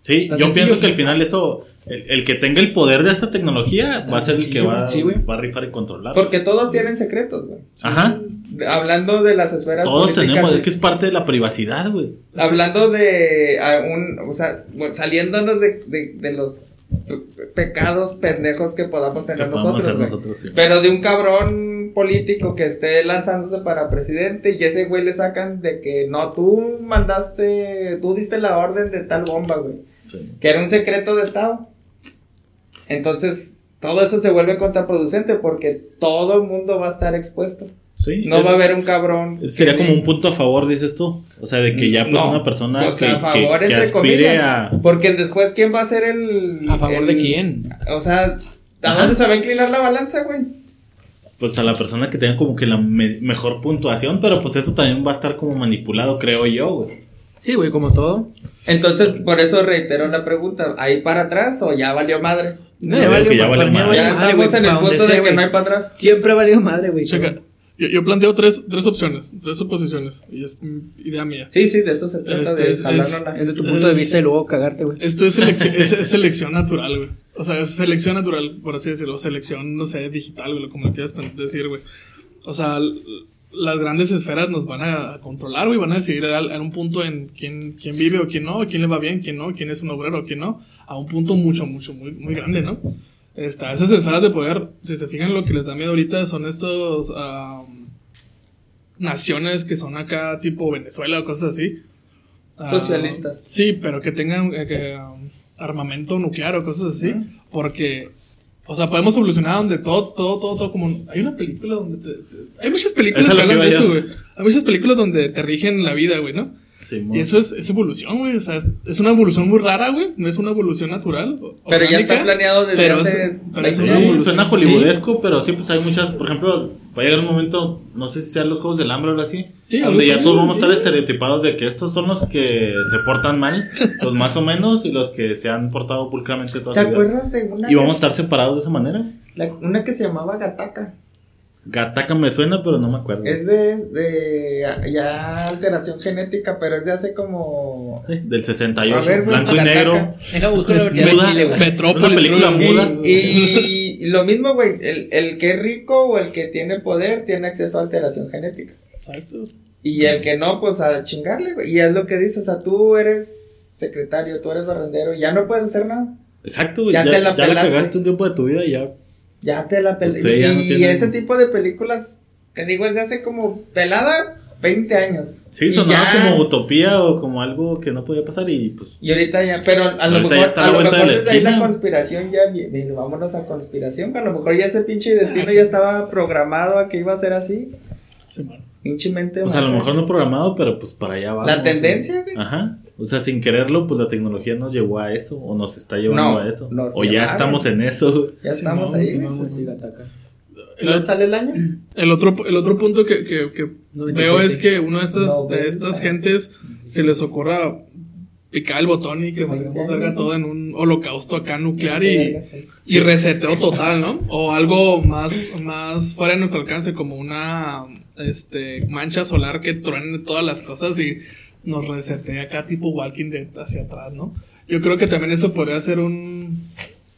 Sí, Tan yo sencillo. pienso que al final eso, el, el que tenga el poder de esta tecnología va a ser el que va, sí, güey. va a rifar y controlar. Porque todos tienen secretos, güey. Ajá. Hablando de las esferas Todos tenemos, es que es parte de la privacidad, güey. Hablando de a un, o sea, saliéndonos de, de, de los pecados pendejos que podamos tener nosotros, sí. Pero de un cabrón político que esté lanzándose para presidente y ese güey le sacan de que no, tú mandaste, tú diste la orden de tal bomba, güey. Sí. Que era un secreto de Estado. Entonces, todo eso se vuelve contraproducente porque todo el mundo va a estar expuesto. Sí, No es- va a haber un cabrón. Sería que como un punto a favor, dices tú. O sea, de que ya pues No, una persona pues, que, a que- favor, que entre aspire a... Porque después, ¿quién va a ser el. ¿A favor el- de quién? O sea, ¿a Ajá. dónde se va a inclinar la balanza, güey? Pues a la persona que tenga como que la me- mejor puntuación, pero pues eso también va a estar como manipulado, creo yo, güey. Sí, güey, como todo. Entonces, por eso reitero la pregunta: ¿ahí para atrás o ya valió madre? No, ya valió, que ya valió madre. Ya estamos güey, en el punto de que no hay para atrás. Siempre ha valido madre, güey. Checa, yo, yo planteo tres, tres opciones, tres suposiciones, y es mm, idea mía. Sí, sí, de eso se trata, Este de es-. Es de tu punto de vista y luego cagarte, güey. Esto es, selec- (laughs) es, es selección natural, güey. O sea, es selección natural, por así decirlo. Selección, no sé, digital, güey, como lo quieras decir, güey. O sea, las grandes esferas nos van a controlar, güey. Van a decidir en un punto en quién, quién vive o quién no, quién le va bien, quién no, quién es un obrero o quién no. A un punto mucho, mucho, muy, muy grande, ¿no? Está, esas esferas de poder, si se fijan, lo que les da miedo ahorita son estos... am, naciones que son acá tipo Venezuela o cosas así. Socialistas. sí, pero que tengan eh, que, um, armamento nuclear o cosas así. Porque, o sea, podemos evolucionar donde todo, todo, todo, todo como... Hay una película donde... te- te- hay muchas películas que hablan de eso, güey. Hay muchas películas donde te rigen la vida, güey, ¿no? Sí, Y eso es, es evolución, güey. O sea, es una evolución muy rara, güey. No es una evolución natural. Pero ya está planeado desde pero hace es- pero es 20 una evolución. suena hollywoodesco, pero sí, pues hay muchas, por ejemplo, va a llegar un momento, no sé si sean los Juegos del Hambre o algo así, Sí, donde ya todos vamos a sí. estar estereotipados de que estos son los que se portan mal, (laughs) los más o menos, y los que se han portado pulcramente toda ¿Te su vida. acuerdas de una, Y vamos a estar separados de esa manera. la- una que se llamaba Gataka? Gataca me suena, pero no me acuerdo. Es de, de ya alteración genética, pero es de hace como... Sí, del 68, A ver, blanco y negro. Deja buscar la versión de. Chile, güey. Metrópolis, Una película muda. Y, y lo mismo, güey, el, el que es rico o el que tiene poder tiene acceso a alteración genética. Exacto. Y el que no, pues a chingarle, güey. Y es lo que dices, o sea, tú eres secretario, tú eres barrendero, y ya no puedes hacer nada. Exacto, güey, Ya ya, te la ya la pelaste. cagaste un tiempo de tu vida y ya. Ya te la pel- Usted ya no Y tiene- ese tipo de películas, te digo, es de hace como pelada, 20 años. Sí, sonaba ya- como utopía o como algo que no podía pasar y pues. Y ahorita ya, pero a lo mejor, a lo mejor desde ahí la conspiración ya viene, vámonos a conspiración, que a lo mejor ya ese pinche destino ya estaba programado a que iba a ser así. Sí, man. Pinche mente Pues a lo mejor no programado, pero pues para allá va. La tendencia, güey. Ajá. O sea, sin quererlo, pues la tecnología nos llevó a eso, o nos está llevando No, a eso. O ya llevaron. estamos en eso. Ya estamos ahí. sí, no. Sí, Gataca. ¿Y no sale el año? El otro, el otro punto que, que, que 97. veo es que uno de estas, de 90. estas gentes se les ocurra picar el botón y que valgamos verga todo en un holocausto acá nuclear y, y reseteo total, ¿no? O algo más, más fuera de nuestro alcance, como una este, mancha solar que truene todas las cosas y nos resetea acá tipo Walking Dead hacia atrás, ¿no? Yo creo que también eso podría ser un,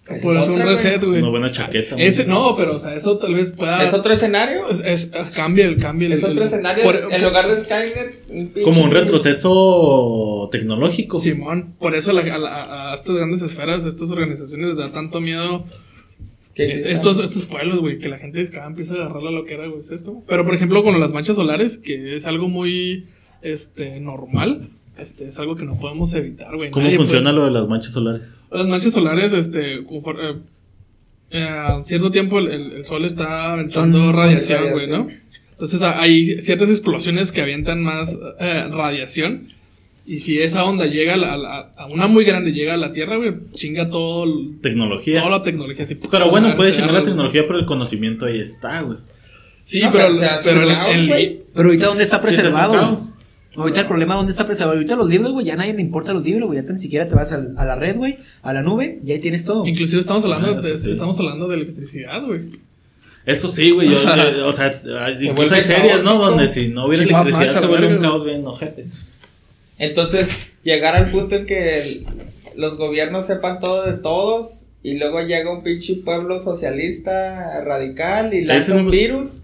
Esa podría ser un reset, güey. Una buena chaqueta. Ese, no, pero o sea, eso tal vez pueda... ¿Es otro escenario? Es, es- cambia el cambia el- Es otro el- escenario. por- en por- lugar de Skynet, Como un retroceso tecnológico. Simón, por eso la- a, a estas grandes esferas, a estas organizaciones les da tanto miedo estos, estos pueblos, güey, que la gente acá empieza a agarrar la loquera, güey, ¿sabes cómo? Pero por ejemplo, con las manchas solares, que es algo muy este normal, este es algo que no podemos evitar, güey. ¿Cómo Nadie funciona lo de las manchas solares? Las manchas solares, este, conforme- eh, eh, cierto tiempo el, el- el sol está aventando Son radiación, güey. ¿no? Entonces hay ciertas explosiones que avientan más eh, radiación. Y si esa onda llega a, la- a una muy grande, llega a la Tierra, güey, chinga todo, el- Tecnología. toda la tecnología. Así, Pero bueno, puede chingar la tecnología, pero el conocimiento ahí está, güey. Sí, No, pero, pero pero el- caos, el- güey. Pero ahorita, ¿dónde está Sí, preservado? Ahorita el problema, ¿dónde está preservado? Ahorita los libros, güey, ya a nadie le importa los libros, güey. Ya tan siquiera te vas al- a, la red, güey, a la nube, y ahí tienes todo. inclusive estamos hablando, Ah, de, eso sí. estamos hablando de electricidad, güey. Eso sí, güey. O yo- sea, yo- O sea, es- hay- incluso hay series, ¿no? Donde si no hubiera electricidad a se vuelve un caos bien ojete. Entonces, llegar al punto en que el- los gobiernos sepan todo de todos y luego llega un pinche pueblo socialista radical y lanza un virus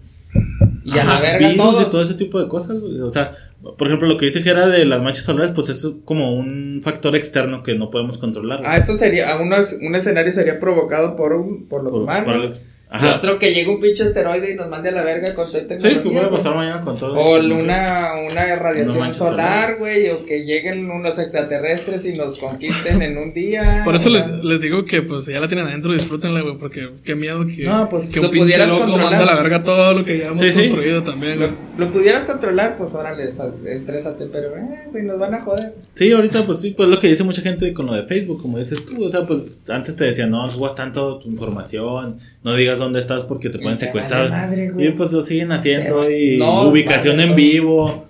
y a la verga virus todos. y todo ese tipo de cosas, güey. O sea, por ejemplo, lo que dice Gera de las manchas solares, pues es como un factor externo que no podemos controlar. Ah, esto sería, es- un escenario sería provocado por un, por los Por- humanos. por el- Y Ajá. otro que llegue un pinche asteroide y nos mande a la verga con toda Sí, tecnología. pues puede pasar mañana con todo. O una, una radiación mancha solar, güey, o que lleguen unos extraterrestres y nos conquisten en un día. (laughs) Por eso les, les digo que pues ya la tienen adentro, disfrútenla, güey, porque qué miedo que, No, pues, que lo un pinche pudieras loco controlar. manda a la verga todo lo que ya hemos Sí, sí. construido también, lo, lo pudieras controlar, pues órale, estrésate, pero, eh, güey, nos van a joder. Sí, ahorita pues sí, pues lo que dice mucha gente con lo de Facebook, como dices tú, o sea, pues antes te decían, no subas tanto tu información, no digas dónde estás porque te pueden secuestrar. madre, güey. y pues lo siguen haciendo y no, ubicación en vivo.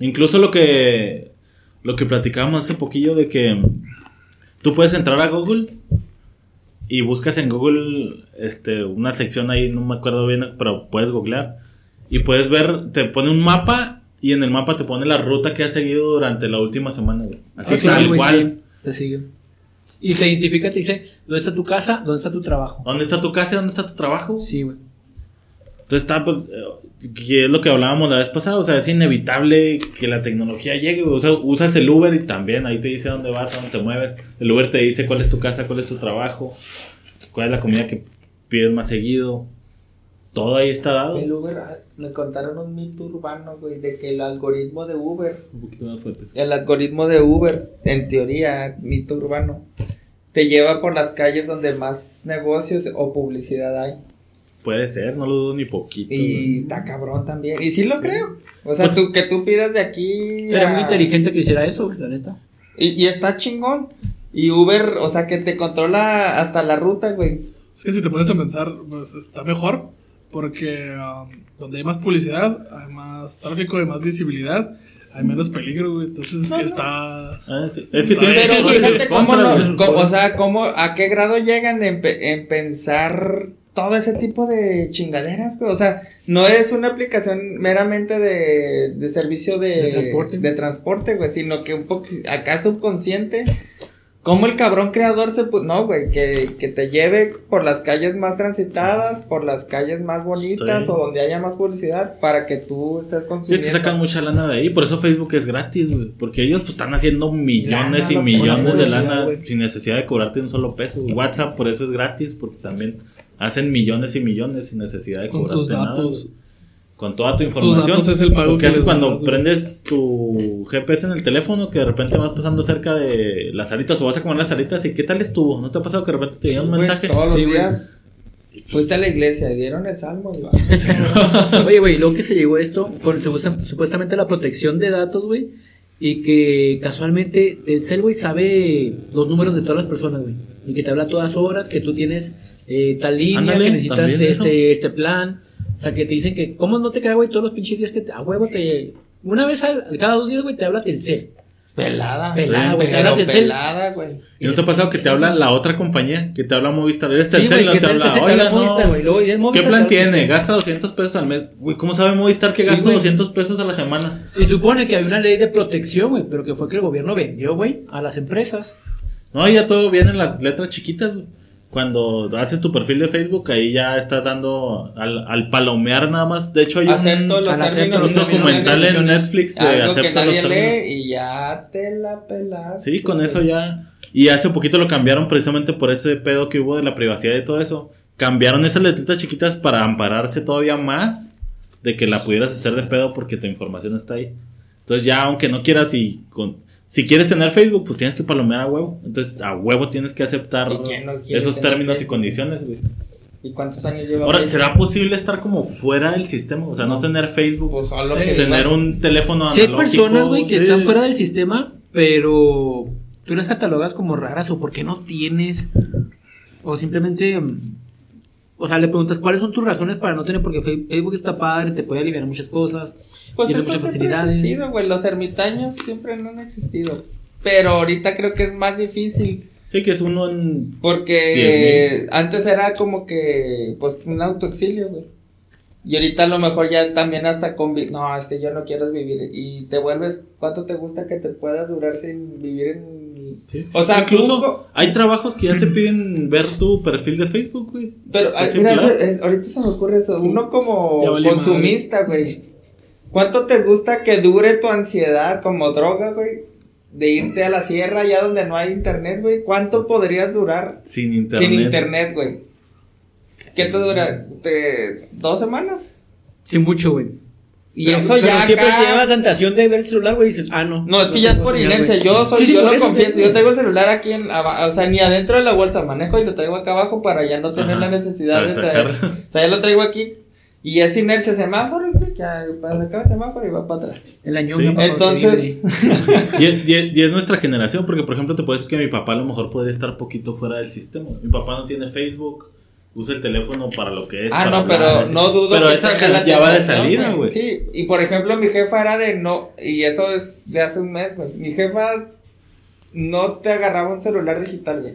Incluso lo que lo que platicábamos hace poquillo de que tú puedes entrar a Google y buscas en Google este una sección ahí, no me acuerdo bien, pero puedes googlear y puedes ver, te pone un mapa y en el mapa te pone la ruta que has seguido durante la última semana, güey. Así Ah, sí, tal güey, cual. sí, te sigue. Y te identifica, te dice, ¿dónde está tu casa? ¿Dónde está tu trabajo? ¿Dónde está tu casa? ¿Dónde está tu trabajo? Sí, güey. Entonces está, pues, eh, que es lo que hablábamos la vez pasada, o sea, es inevitable que la tecnología llegue, o sea, usas el Uber y también ahí te dice dónde vas, a dónde te mueves. El Uber te dice cuál es tu casa, cuál es tu trabajo, cuál es la comida que pides más seguido. Todo ahí está dado. El Uber, ah, me contaron un mito urbano, güey, de que el algoritmo de Uber, Un poquito más fuerte. el algoritmo de Uber, en teoría, mito urbano, te lleva por las calles donde más negocios o publicidad hay. Puede ser, no lo dudo ni poquito. Y está cabrón también. Y sí lo creo. O sea, Pues- tú, que tú pidas de aquí. Sería a- muy inteligente que hiciera eso, güey, la neta. Y, y está chingón. Y Uber, o sea, que te controla hasta la ruta, güey. Es que si te pones a pensar, pues está mejor, porque um, donde hay más publicidad, hay más tráfico, hay más visibilidad, hay menos peligro, güey. Entonces es que está... Ah, sí. Es que Está tiene. Pero fíjate cómo, no- o sea, cómo, a qué grado llegan en, pe- en pensar todo ese tipo de chingaderas, güey. O sea, no es una aplicación meramente de, de servicio de, De transporte. de transporte, güey, sino que un poco, acá subconsciente, como el cabrón creador se pu- no, güey, que, que te lleve por las calles más transitadas, por las calles más bonitas Sí. o donde haya más publicidad para que tú estés Sí, es consumiendo. que sacan mucha lana de ahí, por eso Facebook es gratis, güey. Porque ellos pues están haciendo millones Lana, y millones de lana sin necesidad de cobrarte un solo peso. WhatsApp por eso es gratis, porque también hacen millones y millones sin necesidad de Con cobrarte tus nada. datos. güey. Con toda tu información. datos es el pago Lo que haces cuando prendes tu GPS en el teléfono, que de repente vas pasando cerca de las alitas o vas a comer las alitas y ¿qué tal estuvo? ¿No te ha pasado que de repente te llega un mensaje? todos los días. Fuiste a la iglesia, dieron el salmo y va. (laughs) (laughs) Oye, güey, luego que se llegó esto, con supuesta- supuestamente la protección de datos, güey, y que casualmente el cel, güey, sabe los números de todas las personas, güey, y que te habla a todas horas, que tú tienes eh, tal línea, Ándale, que necesitas eso. este, este plan, o sea, que te dicen que, ¿cómo no te queda, güey, todos los pinches días que te, a huevo te, una vez al, cada dos días, güey, te habla Telcel. Pelada. Pelada, güey, te habla Telcel. pelada, güey. ¿Y no te ha pasado que te habla la otra compañía? Que te habla Movistar. Eres Sí, Telcel, güey, no te habla. "Oiga, habla no, Movistar, güey, luego ya es ¿Qué plan tiene? Telcel". Gasta 200 pesos al mes. Güey, ¿cómo sabe Movistar que Sí, gasta güey. 200 pesos a la semana? Y supone que había una ley de protección, güey, pero que fue que el gobierno vendió, güey, a las empresas. No, ya todo viene en las letras chiquitas, güey. Cuando haces tu perfil de Facebook, ahí ya estás dando al, al palomear nada más. De hecho, hay un, Acepto los términos los un documental en. Netflix de acepta los nadie términos. lee y ya te la pelas. Sí, con eso ya. Y hace poquito lo cambiaron precisamente por ese pedo que hubo de la privacidad y todo eso. Cambiaron esas letritas chiquitas para ampararse todavía más de que la pudieras hacer de pedo porque tu información está ahí. Entonces ya aunque no quieras y con si quieres tener Facebook, pues tienes que palomear a huevo. Entonces a huevo tienes que aceptar ¿Y quién no quiere esos términos y condiciones, güey. ¿Y cuántos años lleva? Ahora, Facebook? ¿será posible estar como fuera del sistema? O sea, no, No. tener Facebook, Pues solo Sí, que tener un teléfono Sí hay analógico. personas, güey, que sí. están fuera del sistema, pero tú las catalogas como raras o por qué no tienes. O simplemente. O sea, le preguntas cuáles son tus razones para no tener, porque Facebook está padre, te puede aliviar muchas cosas. Pues tiene eso muchas siempre ha existido, güey. Los ermitaños siempre no han existido. Pero ahorita creo que es más difícil. Sí, que es uno en... Porque antes era como que, pues, un autoexilio, güey. Y ahorita a lo mejor ya también hasta con... No, es que yo no quiero vivir. Y te vuelves... ¿Cuánto te gusta que te puedas durar sin vivir en... Sí. O sea, incluso hay trabajos que ya te piden ver tu perfil de Facebook, güey. Pero, ay, mira, claro. eso es- ahorita se me ocurre eso. Uno como consumista, güey. ¿Cuánto te gusta que dure tu ansiedad como droga, güey? De irte a la sierra allá donde no hay internet, güey. ¿Cuánto podrías durar Sin internet. sin internet, güey? ¿Qué te dura? ¿Te- ¿Dos semanas? Sí, mucho, güey. Y Pero- eso pero ya siempre acá- te lleva la tentación de ver el celular, güey, y dices, ah, no. No, es que ya es por inercia. Yo soy, Sí, sí, yo lo eso, confieso. Yo traigo el celular aquí en, o sea, ni adentro de la bolsa manejo y lo traigo acá abajo para ya no tener Ajá. la necesidad de traer. O sea, ya lo traigo aquí y es inercia semáforo, güey, ya para acá el semáforo y va para atrás. El año Sí. Entonces, (laughs) Y es, y es- y es nuestra generación, porque por ejemplo te puedo decir que mi papá a lo mejor podría estar poquito fuera del sistema. Mi papá no tiene Facebook, usa el teléfono para lo que es. ah, para no, hablar, pero así. no dudo Pero que esa la ya va de salida, güey. Sí, y por ejemplo, mi jefa era de no, y eso es de hace un mes, güey. Mi jefa no te agarraba un celular digital, güey.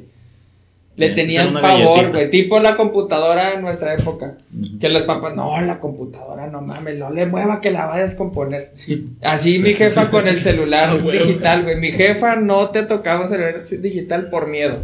Le tenían pavor, güey. Tipo la computadora en nuestra época. Que los papás, no, la computadora, no mames, no le mueva que la vaya a descomponer. Sí. Así mi jefa con el celular (laughs) digital, güey. Mi jefa no te tocaba un celular digital por miedo.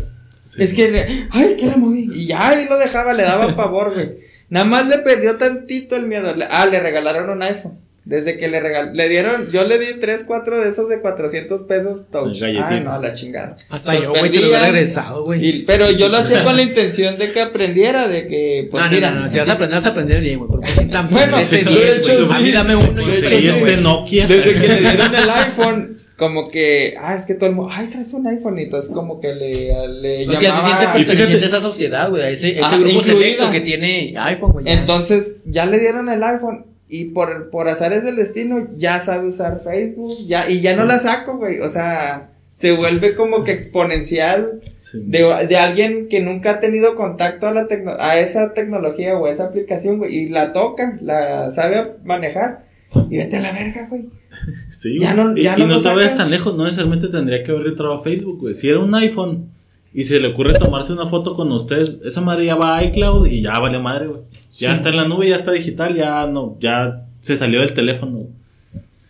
Sí. Es que, ay, que la moví. Y ya ahí lo dejaba, le daba pavor, güey. Nada más le perdió tantito el miedo. Ah, le regalaron un iPhone. Desde que le regal le dieron, yo le di 3, 4 de esos de 400 pesos Ah, no, la chingada. Hasta Los yo, güey, te lo hubiera regresado, güey. Y- pero yo lo hacía con la (laughs) intención de que aprendiera, de que, pues no, no, mira. no, no, si vas a aprender, vas a aprender bien, güey. Porque (laughs) Samsung, Bueno, de 10, hecho, A sí. mí dame uno y De yo hecho, sí, tengo, es güey. de Nokia. Desde que le dieron (laughs) el iPhone, como que, ah, es que todo el mundo, ay, traes un iPhone, y entonces como que le, le Porque ya se siente llamaba. Perteneciente a esa sociedad, güey. A ese, ese Ah, grupo selecto que tiene iPhone, güey. Entonces, ya le dieron el iPhone y por, por azares del destino ya sabe usar Facebook, ya, y ya no la saco, güey, o sea, se vuelve como que exponencial Sí. de, de alguien que nunca ha tenido contacto a la tecno- a esa tecnología o a esa aplicación, güey, y la toca, la sabe manejar, y vete a la verga, güey. (laughs) Sí, Ya no- y, ya y no no lo te vayas tan lejos, no necesariamente tendría que haber entrado a Facebook, güey. Si era un iPhone y se le ocurre tomarse una foto con ustedes, esa madre ya va a iCloud y ya vale madre, güey. Ya está en la nube, ya está digital, ya no, ya se salió del teléfono.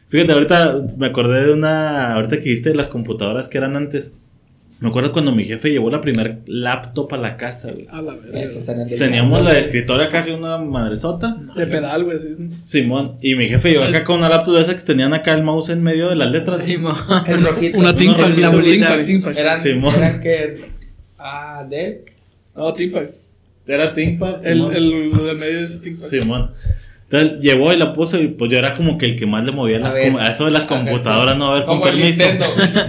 Fíjate, ahorita me acordé de una, ahorita que dijiste de las computadoras que eran antes. Me acuerdo cuando mi jefe llevó la primer laptop a la casa, güey. A la verga. Teníamos la de escritoria casi una madresota. De pedal, güey, sí. Simón, y mi jefe llegó acá con una laptop de esas que tenían acá el mouse en medio de las letras. Mo. (laughs) El rojito. Una Thinkpad, la bolita. Eran, Simón. eran que, ah, de No, Thinkpad. Era ThinkPad. El, Simón. de medio es. Simón. Entonces llevó y la puso y pues yo era como que el que más le movía A las ver. a eso de las A ver, computadoras, sí. no, a ver, con permiso. (laughs)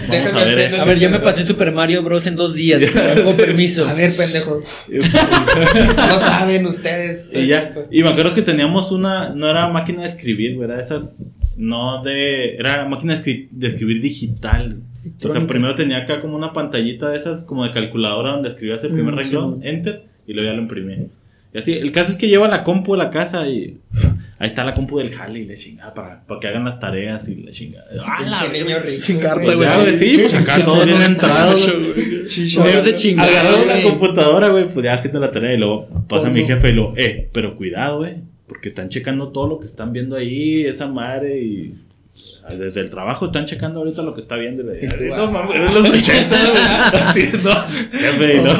Vamos a ver. A ver, yo me pasé en Super Mario Bros. en dos días, (laughs) con permiso. A ver, pendejo. (laughs) No saben ustedes. Y ya, y me acuerdo que teníamos una, no era máquina de escribir, güey, era esas, no de, era máquina de, escri- de escribir digital. O sea, primero tenía acá como una pantallita de esas, como de calculadora, donde escribías el primer Mm, renglón, sí. enter, y luego ya lo imprimí. Y así, el caso es que lleva la compu a la casa y ahí está la compu del jale y la chingada para, para que hagan las tareas y la chingada. ¡Ah, la rico. Chingarte, Pues güey. sí, pues acá todo bien entrado, de chingada, Agarrado la computadora, güey, pues ya haciendo la tarea y luego pasa mi jefe y lo, eh, pero cuidado, güey, porque están checando todo lo que están viendo ahí, esa madre y desde el trabajo están checando ahorita lo que está viendo. Y le, Y tú, "Ay, ah. no mames, eres los 80, (laughs) güey, haciendo, jefe, y no.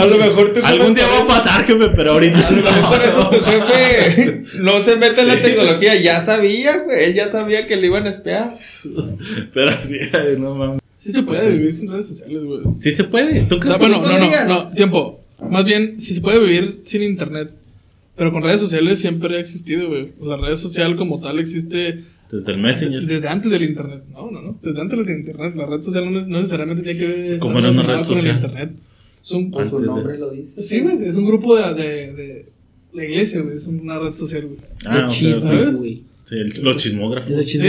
A lo mejor tu jefe Algún día va a pasar, jefe, pero ahorita A lo mejor por eso tu jefe no se mete en la Sí. tecnología. Ya sabía, güey. Él ya sabía que le iban a espiar. Pero sí, ay, no mames. Sí se puede vivir sin redes sociales, güey. Sí se puede. ¿Tú O crees sea, bueno, no, podrías? no, no, tiempo. Más bien, si se puede vivir sin internet. Pero con redes sociales siempre ha existido, güey. La red social como tal existe Desde el Messenger. desde antes del internet. No, no, no. Desde antes del internet. La red social no, no necesariamente tiene que ver ¿Cómo era una red con el social? internet. Es un, Pues su Antes de- nombre lo dice. sí, güey. Es un grupo de, de, de la iglesia, güey. Es una red social, güey. Ah, Los ok, chismes, güey. Sí, el- los chismógrafos. Los Sí, sí.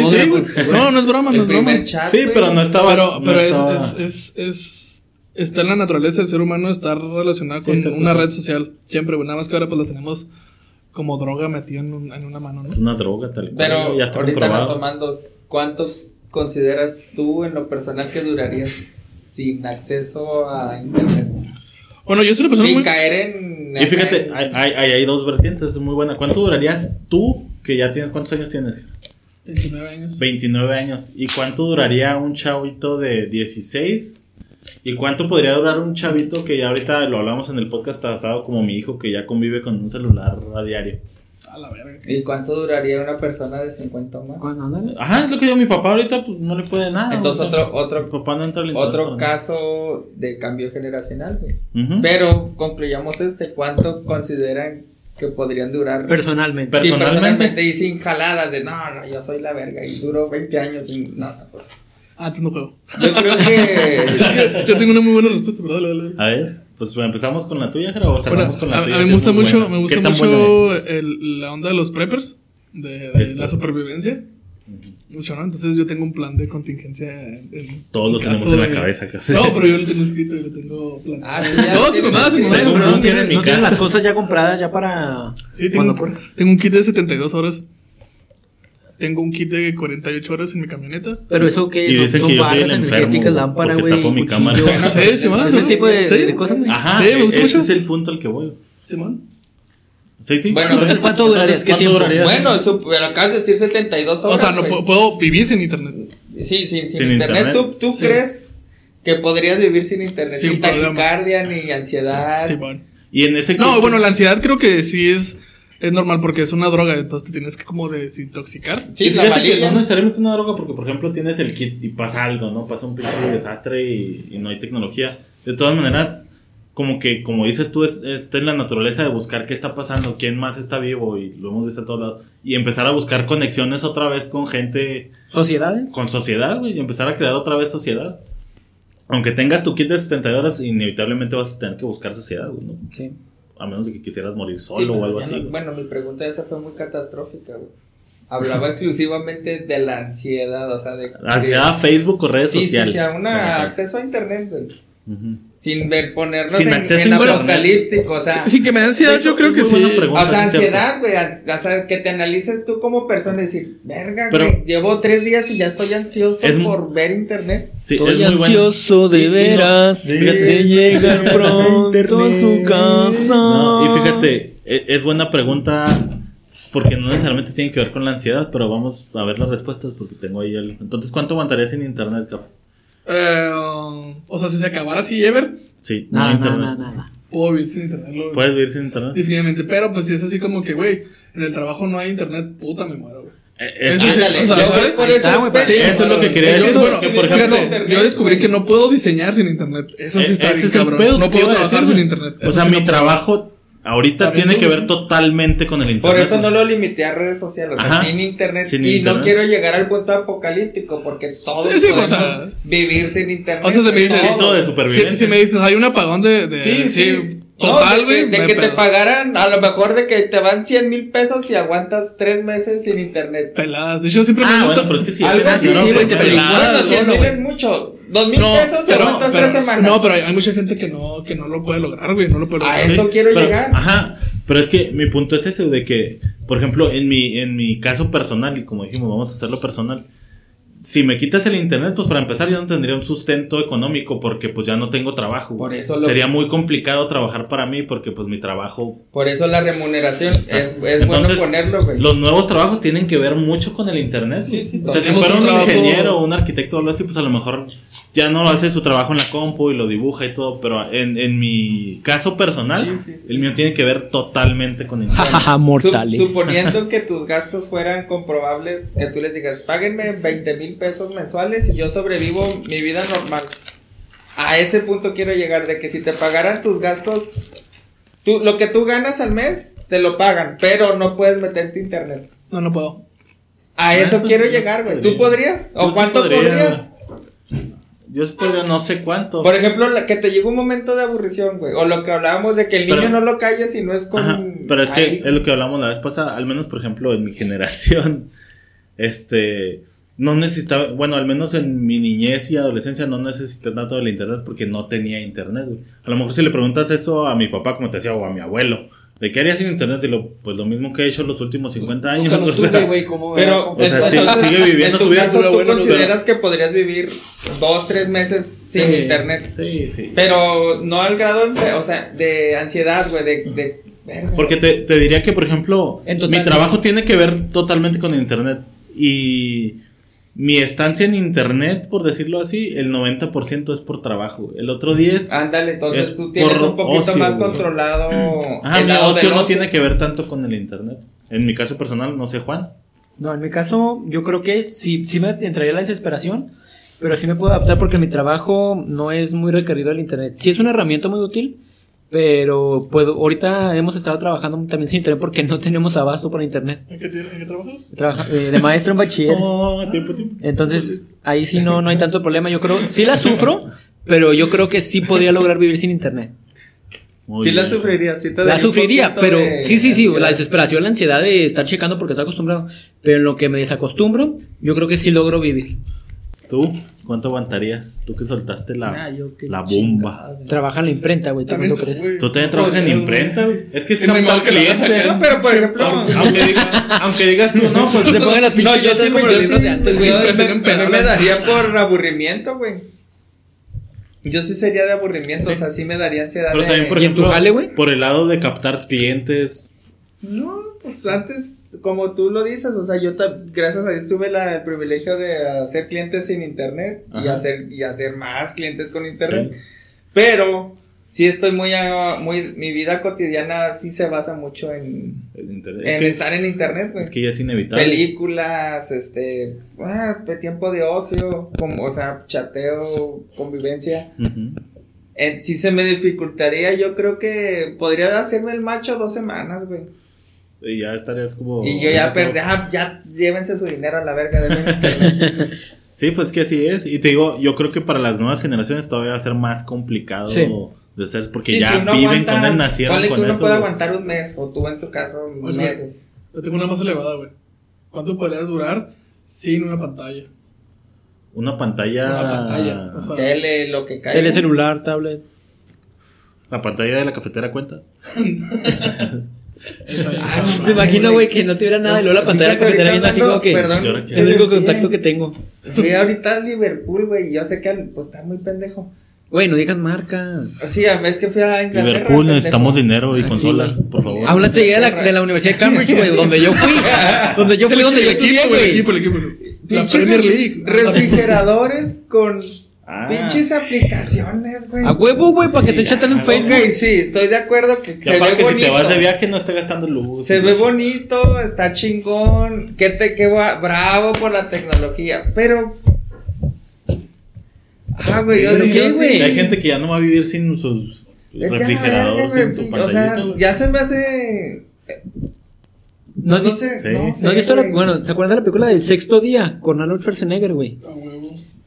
No, no es broma, no El es broma. chat. Sí, pero no estaba. Pero, no pero estaba- es, es, es, es- Está en la naturaleza del ser humano estar relacionado Sí, con una social. red social. Siempre, güey. Nada más que ahora pues la tenemos como droga metida en, un- en una mano, ¿no? Es una droga, tal cual. Pero ya está ahorita comprobado. retomando, ¿cuánto consideras tú en lo personal que durarías sin acceso a internet? Bueno, yo soy una persona Sin muy. caer en... Y fíjate, hay, hay- hay dos vertientes, es muy buena. ¿Cuánto durarías tú, que ya tienes, cuántos años tienes? 29 años. 29 años. ¿Y cuánto duraría un chavito de 16? ¿Y cuánto podría durar un chavito que ya ahorita lo hablamos en el podcast pasado, como mi hijo, que ya convive con un celular a diario? A la verga. ¿Y cuánto duraría una persona de 50 o más? ¿Cuándo, ándale? Ajá, es lo que digo, mi papá ahorita pues no le puede nada. Entonces o sea, otro, otro, papá no entra al otro caso de cambio generacional, güey. Pero concluyamos este, ¿cuánto consideran que podrían durar? Personalmente. Sí, Personalmente. personalmente y sin jaladas de no, no, yo soy la verga y duro 20 años sin no, pues. Ah, entonces no juego. Yo creo que (laughs) Yo tengo una muy buena respuesta, pero dale, dale. A ver, pues bueno, empezamos con la tuya, Jera, o cerramos Bueno, con la a, tuya. a mí me gusta mucho, buena. me gusta ¿Qué tan buena mucho el- la onda de los preppers, de, de la supervivencia. Mucho, ¿no? Entonces yo tengo un plan de contingencia. En, en Todos lo tenemos en la de- cabeza, acá. No, pero yo lo tengo escrito y lo tengo planeado. Ah, sí, ya No, sin mamadas, sin búnker en mi ¿No tienes casa. las cosas ya compradas ya para Sí, tengo cuando un, tengo un kit de 72 horas. Tengo un kit de 48 horas en mi camioneta. Pero eso que Y son, dicen son que yo soy barras el enfermo, lámpara, porque güey. tapo mi cámara. Sí, sí, más, Ese ¿no? tipo de, Sí. de cosas. Ajá, Sí, me gusta ese mucho. es el punto al que voy. Simón. Sí, sí. Bueno, Entonces, ¿cuánto durarías? ¿Qué ¿Cuánto tiempo? durarías? Bueno, su- pero acabas de decir 72 O horas. sea, no puedo, puedo vivir sin internet. Sí, sin, sin, Sin internet. internet. ¿Tú, tú Sí. crees que podrías vivir sin internet? Sin Sin, taquicardia ni ansiedad. Simón. Y en ese No, bueno, la ansiedad creo que sí es, es normal porque es una droga, entonces te tienes que como desintoxicar. Sí, y la que no necesariamente una droga, porque por ejemplo tienes el kit y pasa algo, ¿no? Pasa un pinche desastre y, y no hay tecnología. De todas maneras, como que, como dices tú, es, está en la naturaleza de buscar qué está pasando, quién más está vivo, y lo hemos visto a todos lados. Y empezar a buscar conexiones otra vez con gente, ¿Sociedades? con sociedad, güey, y empezar a crear otra vez sociedad. Aunque tengas tu kit de 72 horas, inevitablemente vas a tener que buscar sociedad, güey, ¿no? Sí. A menos de que quisieras morir Sí, solo o algo así. no- bueno, mi pregunta esa fue muy catastrófica, güey. Hablaba exclusivamente de la ansiedad, o sea, de... Hacia Facebook o redes Sí, sí, sociales. sí, a como una tal. acceso a internet, güey. Ujú. Sin ver, ponernos Sin en, en apocalíptico, o sea... Sí, que me da ansiedad, yo creo que sí. buena pregunta. O sea, ansiedad, güey, o sea, que te analices tú como persona y decir, verga, Pero- güey, llevo tres días y ya estoy ansioso Es por ver internet. Sí, Estoy es muy bueno. ansioso de Y- y no- veras fíjate- de llegar (laughs) pronto a su casa. No, y fíjate, e- es buena pregunta porque no necesariamente tiene que ver con la ansiedad, pero vamos a ver las respuestas porque tengo ahí el... Entonces, ¿cuánto aguantarías sin internet, café? Eh, o sea, si se acabara así, ever, Sí, no Nada, internet. nada, nada, nada. puedo vivir sin internet. lo- ¿Puedes vivir sin internet? Definitivamente. Pero pues si es así como que, güey, en el trabajo no hay internet, puta, me muero, güey. Es- Eso es lo que quería decir, bueno, que, por fíjate, ejemplo, yo descubrí que no puedo diseñar sin internet. Eso sí Eh, está ese bien, es el cabrón. pedo no puedo trabajar decir, sin internet. O sea, sí mi no puedo. trabajo Ahorita También tiene que ver totalmente con el internet. Por eso no lo limité a redes sociales, o sea, sin internet. Sin y no quiero llegar al punto apocalíptico porque todos Sí, sí, podemos o sea, vivir sin internet. o sea, se me dice-. Instinto de Si, supervivencia. si me dices, hay un apagón de. de Sí, sí. Total, No, de que- güey. de, no hay que te pagaran, a lo mejor de que te van 100 mil pesos y aguantas tres meses sin internet. Peladas. De hecho, siempre Ah, me gusta. bueno, pero es que sí. Algo así, sí, güey, peladas. Bueno, 100 solo, mil es mucho. Dos mil No, pesos y pero, aguantas pero- tres semanas. no, pero hay, hay mucha gente que no, que no lo puede lograr, güey. No lo puede A eso Sí, quiero pero- llegar. Ajá, pero es que mi punto es ese, de que, por ejemplo, en mi, en mi caso personal, y como dijimos, vamos a hacerlo personal, si me quitas el internet, pues para empezar yo no tendría un sustento económico porque pues ya no tengo trabajo. Por eso lo- Sería muy complicado trabajar para mí porque pues mi trabajo... Por eso la remuneración es, es bueno ponerlo, güey. Los nuevos trabajos tienen que ver mucho con el internet. Sí, sí, o sea, si fuera un un, trabajo- ingeniero o un arquitecto o algo así, pues a lo mejor ya no hace su trabajo en la compu y lo dibuja y todo, pero en, en mi caso personal, Sí, sí, sí. el mío tiene que ver totalmente con (laughs) internet. Sup- mortales. suponiendo que tus gastos fueran comprobables, que tú les digas, páguenme 20 mil pesos mensuales y yo sobrevivo mi vida normal. A ese punto quiero llegar, de que si te pagaran tus gastos, tú, lo que tú ganas al mes, te lo pagan, pero no puedes meterte internet. No, no puedo. A eso quiero yo llegar, güey. ¿Tú podrías? Yo ¿O sí cuánto podría. podrías? Yo espero no sé cuánto. Por ejemplo, la- que te llega un momento de aburrición, güey. O lo que hablábamos de que el niño Pero- no lo calles si no es con... Ajá, pero es que es lo que hablamos la vez pasada, al menos por ejemplo en mi (laughs) generación, este, no necesitaba, bueno, al menos en mi niñez y adolescencia no necesité tanto del internet porque no tenía internet, güey. A lo mejor si le preguntas eso a mi papá, como te decía, o a mi abuelo, ¿de qué harías sin internet? Y lo, pues lo mismo que he hecho los últimos 50 años, (laughs) o sea, güey, cómo Pero, O sea, sí, sigue viviendo en tu su vida, caso, tú consideras que podrías vivir dos, tres meses sin Sí. internet. Sí, sí. Pero no al grado, o sea, de ansiedad, güey, de... de. Porque te, te diría que, por ejemplo, En total, mi trabajo tiene que ver totalmente con el Internet. Y mi estancia en Internet, por decirlo así, el 90% es por trabajo. El otro 10%... Ándale, entonces es tú tienes por un poquito ocio, más güey. controlado Ajá, el mi ocio no tiene que ver tanto con el Internet. En mi caso personal, no sé, Juan. No, en mi caso, yo creo que sí, sí me entraría la desesperación, pero sí me puedo adaptar porque mi trabajo no es muy requerido el internet. Sí es una herramienta muy útil, pero puedo, ahorita hemos estado trabajando también sin internet porque no tenemos abasto para internet. ¿En qué, en qué trabajas? Trabaja- eh, de maestro en bachiller. Oh, tiempo, tiempo. Entonces, ahí sí no, no hay tanto problema. Yo creo, sí la sufro, pero yo creo que sí podría lograr vivir sin internet. Muy Sí la sufriría, sí te La sufriría, pero de sí, sí, sí, ansiedad. la desesperación, la ansiedad de estar checando porque estoy acostumbrado. Pero en lo que me desacostumbro, yo creo que sí logro vivir. ¿Tú? ¿Cuánto aguantarías? Tú que soltaste la, Ah, yo la bomba. chingada. Trabaja en la imprenta, güey, ¿tú tú, crees? Tú también trabajas en imprenta, güey. Es que es la cliente. No, pero por ejemplo... Aunque, diga- aunque digas tú, no, pues Te pongan las No, yo sí, yo sí, güey. yo- impresión me- daría por aburrimiento, güey. Yo sí sería de aburrimiento, o sea, sí me daría ansiedad Pero de- también, por ¿Y en tu ejemplo, jale, güey? por el lado de captar clientes. No, pues antes, como tú lo dices, o sea, yo gracias a Dios tuve la- el privilegio de hacer clientes sin internet y hacer, y hacer más clientes con internet. Pero sí estoy muy, a- muy, mi vida cotidiana sí se basa mucho en, el internet. en Es, que, estar en internet, güey. es que ya es inevitable. Películas, este, ah, tiempo de ocio, como, o sea, chateo, convivencia. Eh, si se me dificultaría, yo creo que podría hacerme el macho dos semanas, güey. Y ya estarías como. Y yo ya perdí, ah, ya llévense su dinero a la verga de. (laughs) Sí, pues que así es. Y te digo, yo creo que para las nuevas generaciones todavía va a ser más complicado Sí. de ser, porque Sí, ya si viven aguanta, con él, nacieron ponle con que uno eso. puede güey. aguantar un mes, o tú en tu caso, meses. Yo tengo una más elevada, güey. ¿Cuánto podrías durar sin una pantalla? Una pantalla. Una pantalla, o sea, Tele, lo que caiga. Tele celular, tablet. La pantalla de la cafetera cuenta. (laughs) Ah. Me imagino, güey, que no tuviera nada y luego la pantalla ahorita viendo así como que. Es el único contacto que tengo. Fui ahorita a Liverpool, güey, y yo sé que pues está muy pendejo. Güey, no digas marcas. Sí, es que fui a Inglaterra. Liverpool, necesitamos dinero y Ah, consolas, güey. por favor. Háblate de la, de la Universidad de Cambridge, güey, (laughs) donde yo fui. donde yo fui, el donde yo equipo, estudié, el güey. equipo, el equipo. La Premier re- League. Refrigeradores con Ah. pinches aplicaciones, güey. A huevo, güey, para que te chaten en ya, Facebook. Ok, sí, estoy de acuerdo que Ya se para ve que bonito. si te vas de viaje no esté gastando luz. Se ve eso. bonito, está chingón, que te que va- bravo por la tecnología, pero Ah, güey, yo ¿Pero digo, qué, sí. güey? Hay gente que ya no va a vivir sin sus Vete a la refrigerador verga, sin su O sea, ya se me hace. ¿No, No visto- sé, Sí. no ¿no sé, has visto la, bueno, ¿se acuerdan de la película del sexto día con Arnold Schwarzenegger, güey? A huevo.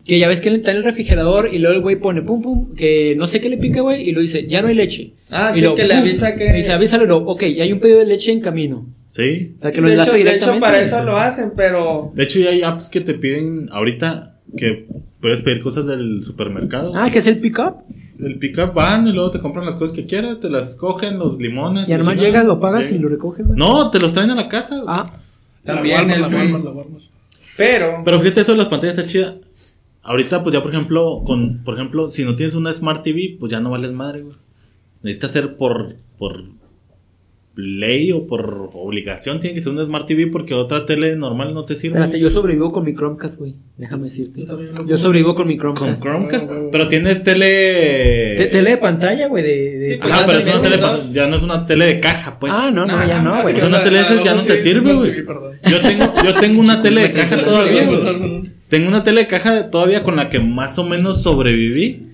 Que ya ves que él está en el refrigerador y luego el güey pone pum pum, que no sé qué le pica, güey, y lo dice, ya no hay leche. Ah, Y sí, luego, que le avisa que. y Dice, avísalo, luego, ok, ya hay un pedido de leche en camino. Sí. O sea, que lo de, hecho, de hecho, para eso lo hacen, pero. De hecho, ya hay apps que te piden ahorita que puedes pedir cosas del supermercado. Ah, que es el pick-up. El pick-up van y luego te compran las cosas que quieras, te las cogen, los limones. Nomás chingada. llegas, lo pagas y lo recoges, güey. No, te los traen a la casa. güey. Ah, También la Walmart, la Walmart, la Walmart. Pero. Pero fíjate, eso de las pantallas está chida. Ahorita, pues ya, por ejemplo, con, por ejemplo, si no tienes una Smart TV, pues ya no vales madre, güey. Necesitas ser por, por ley o por obligación, tiene que ser una Smart TV porque otra tele normal no te sirve. espérate, yo sobrevivo con mi Chromecast, güey. Déjame decirte. Yo sobrevivo con mi Con Chromecast. Chromecast. Huevo, huevo. Pero tienes tele. Te- Tele de pantalla, güey, de... de- Sí, pues, Ajá, pero es una tele, dos. ya no es una tele de caja, pues. ah, no, no, Nah, ya no, güey. Es una tele de esas ya no te sirve, güey. Yo tengo, yo tengo una tele de caja todavía, güey. Tengo una tele de caja todavía con la que más o menos sobreviví.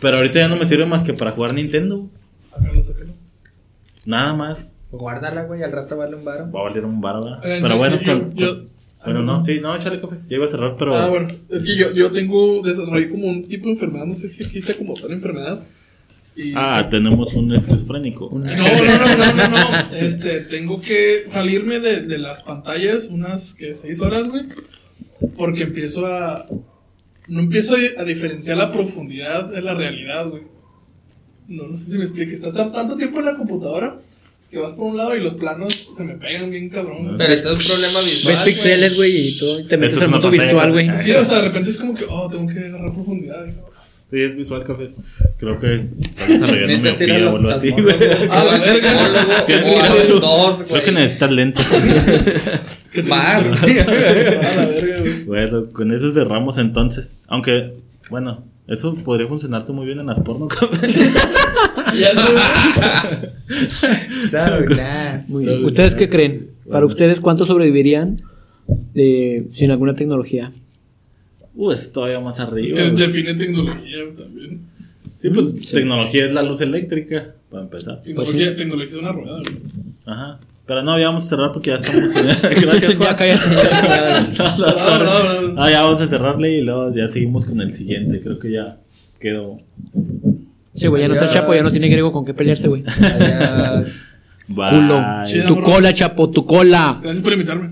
Pero ahorita ya no me sirve más que para jugar Nintendo. Sácalo, sácalo. Nada más. Guárdala, güey, al rato vale un baro. Va a valer un bar, ¿verdad? Pero sí, bueno, yo- con- yo- con- bueno, no, sí, no, échale café. Ya iba a cerrar, pero. Ah, bueno, es que yo, yo tengo, desarrollé como un tipo de enfermedad, no sé si existe como tal enfermedad. Y Ah, tenemos un esquizofrénico. No, no, no, no, no, no. Este, tengo que salirme de, de las pantallas unas que seis horas, güey. Porque empiezo a. No empiezo a, diferenciar la profundidad de la realidad, güey. No, no sé si me explique. Estás tan- tanto tiempo en la computadora que vas por un lado y los planos se me pegan bien cabrón. Pero esto es un problema visual. Ves pixeles, güey, y todo. y Te metes al mundo virtual, güey. Sí, o sea, de repente es como que, oh, tengo que agarrar profundidad. digo. Sí, es visual café. Creo que está desarrollando miopía o algo así, güey. A la verga. Tienes que ir dos, Creo que necesitas lentes. (laughs) Más. (laughs) A la verga, güey. bueno, con eso cerramos entonces. Aunque, bueno, eso podría funcionarte muy bien en las porno. (laughs) Ya sé. So nice. Muy bien. ¿Ustedes qué creen? Para ustedes, ¿cuánto sobrevivirían de, sin alguna tecnología? Uh, es todavía más Es arriba. que güey. define tecnología también. Sí, pues Sí. tecnología es la luz eléctrica, para empezar. Tecnología, tecnología es una rueda, güey. Ajá. Pero no, ya vamos a cerrar porque ya estamos. (laughs) Gracias, Juan. ya cállate. ya, (laughs) No, no, No, sorry. no, no, no. Ah, ya vamos a cerrarle y luego ya seguimos con el siguiente. Creo que ya quedó. Sí, güey, ya no está chapo, ya no tiene griego con qué pelearse, güey. (laughs) Culo. Tu cola, chapo, tu cola. Gracias por invitarme.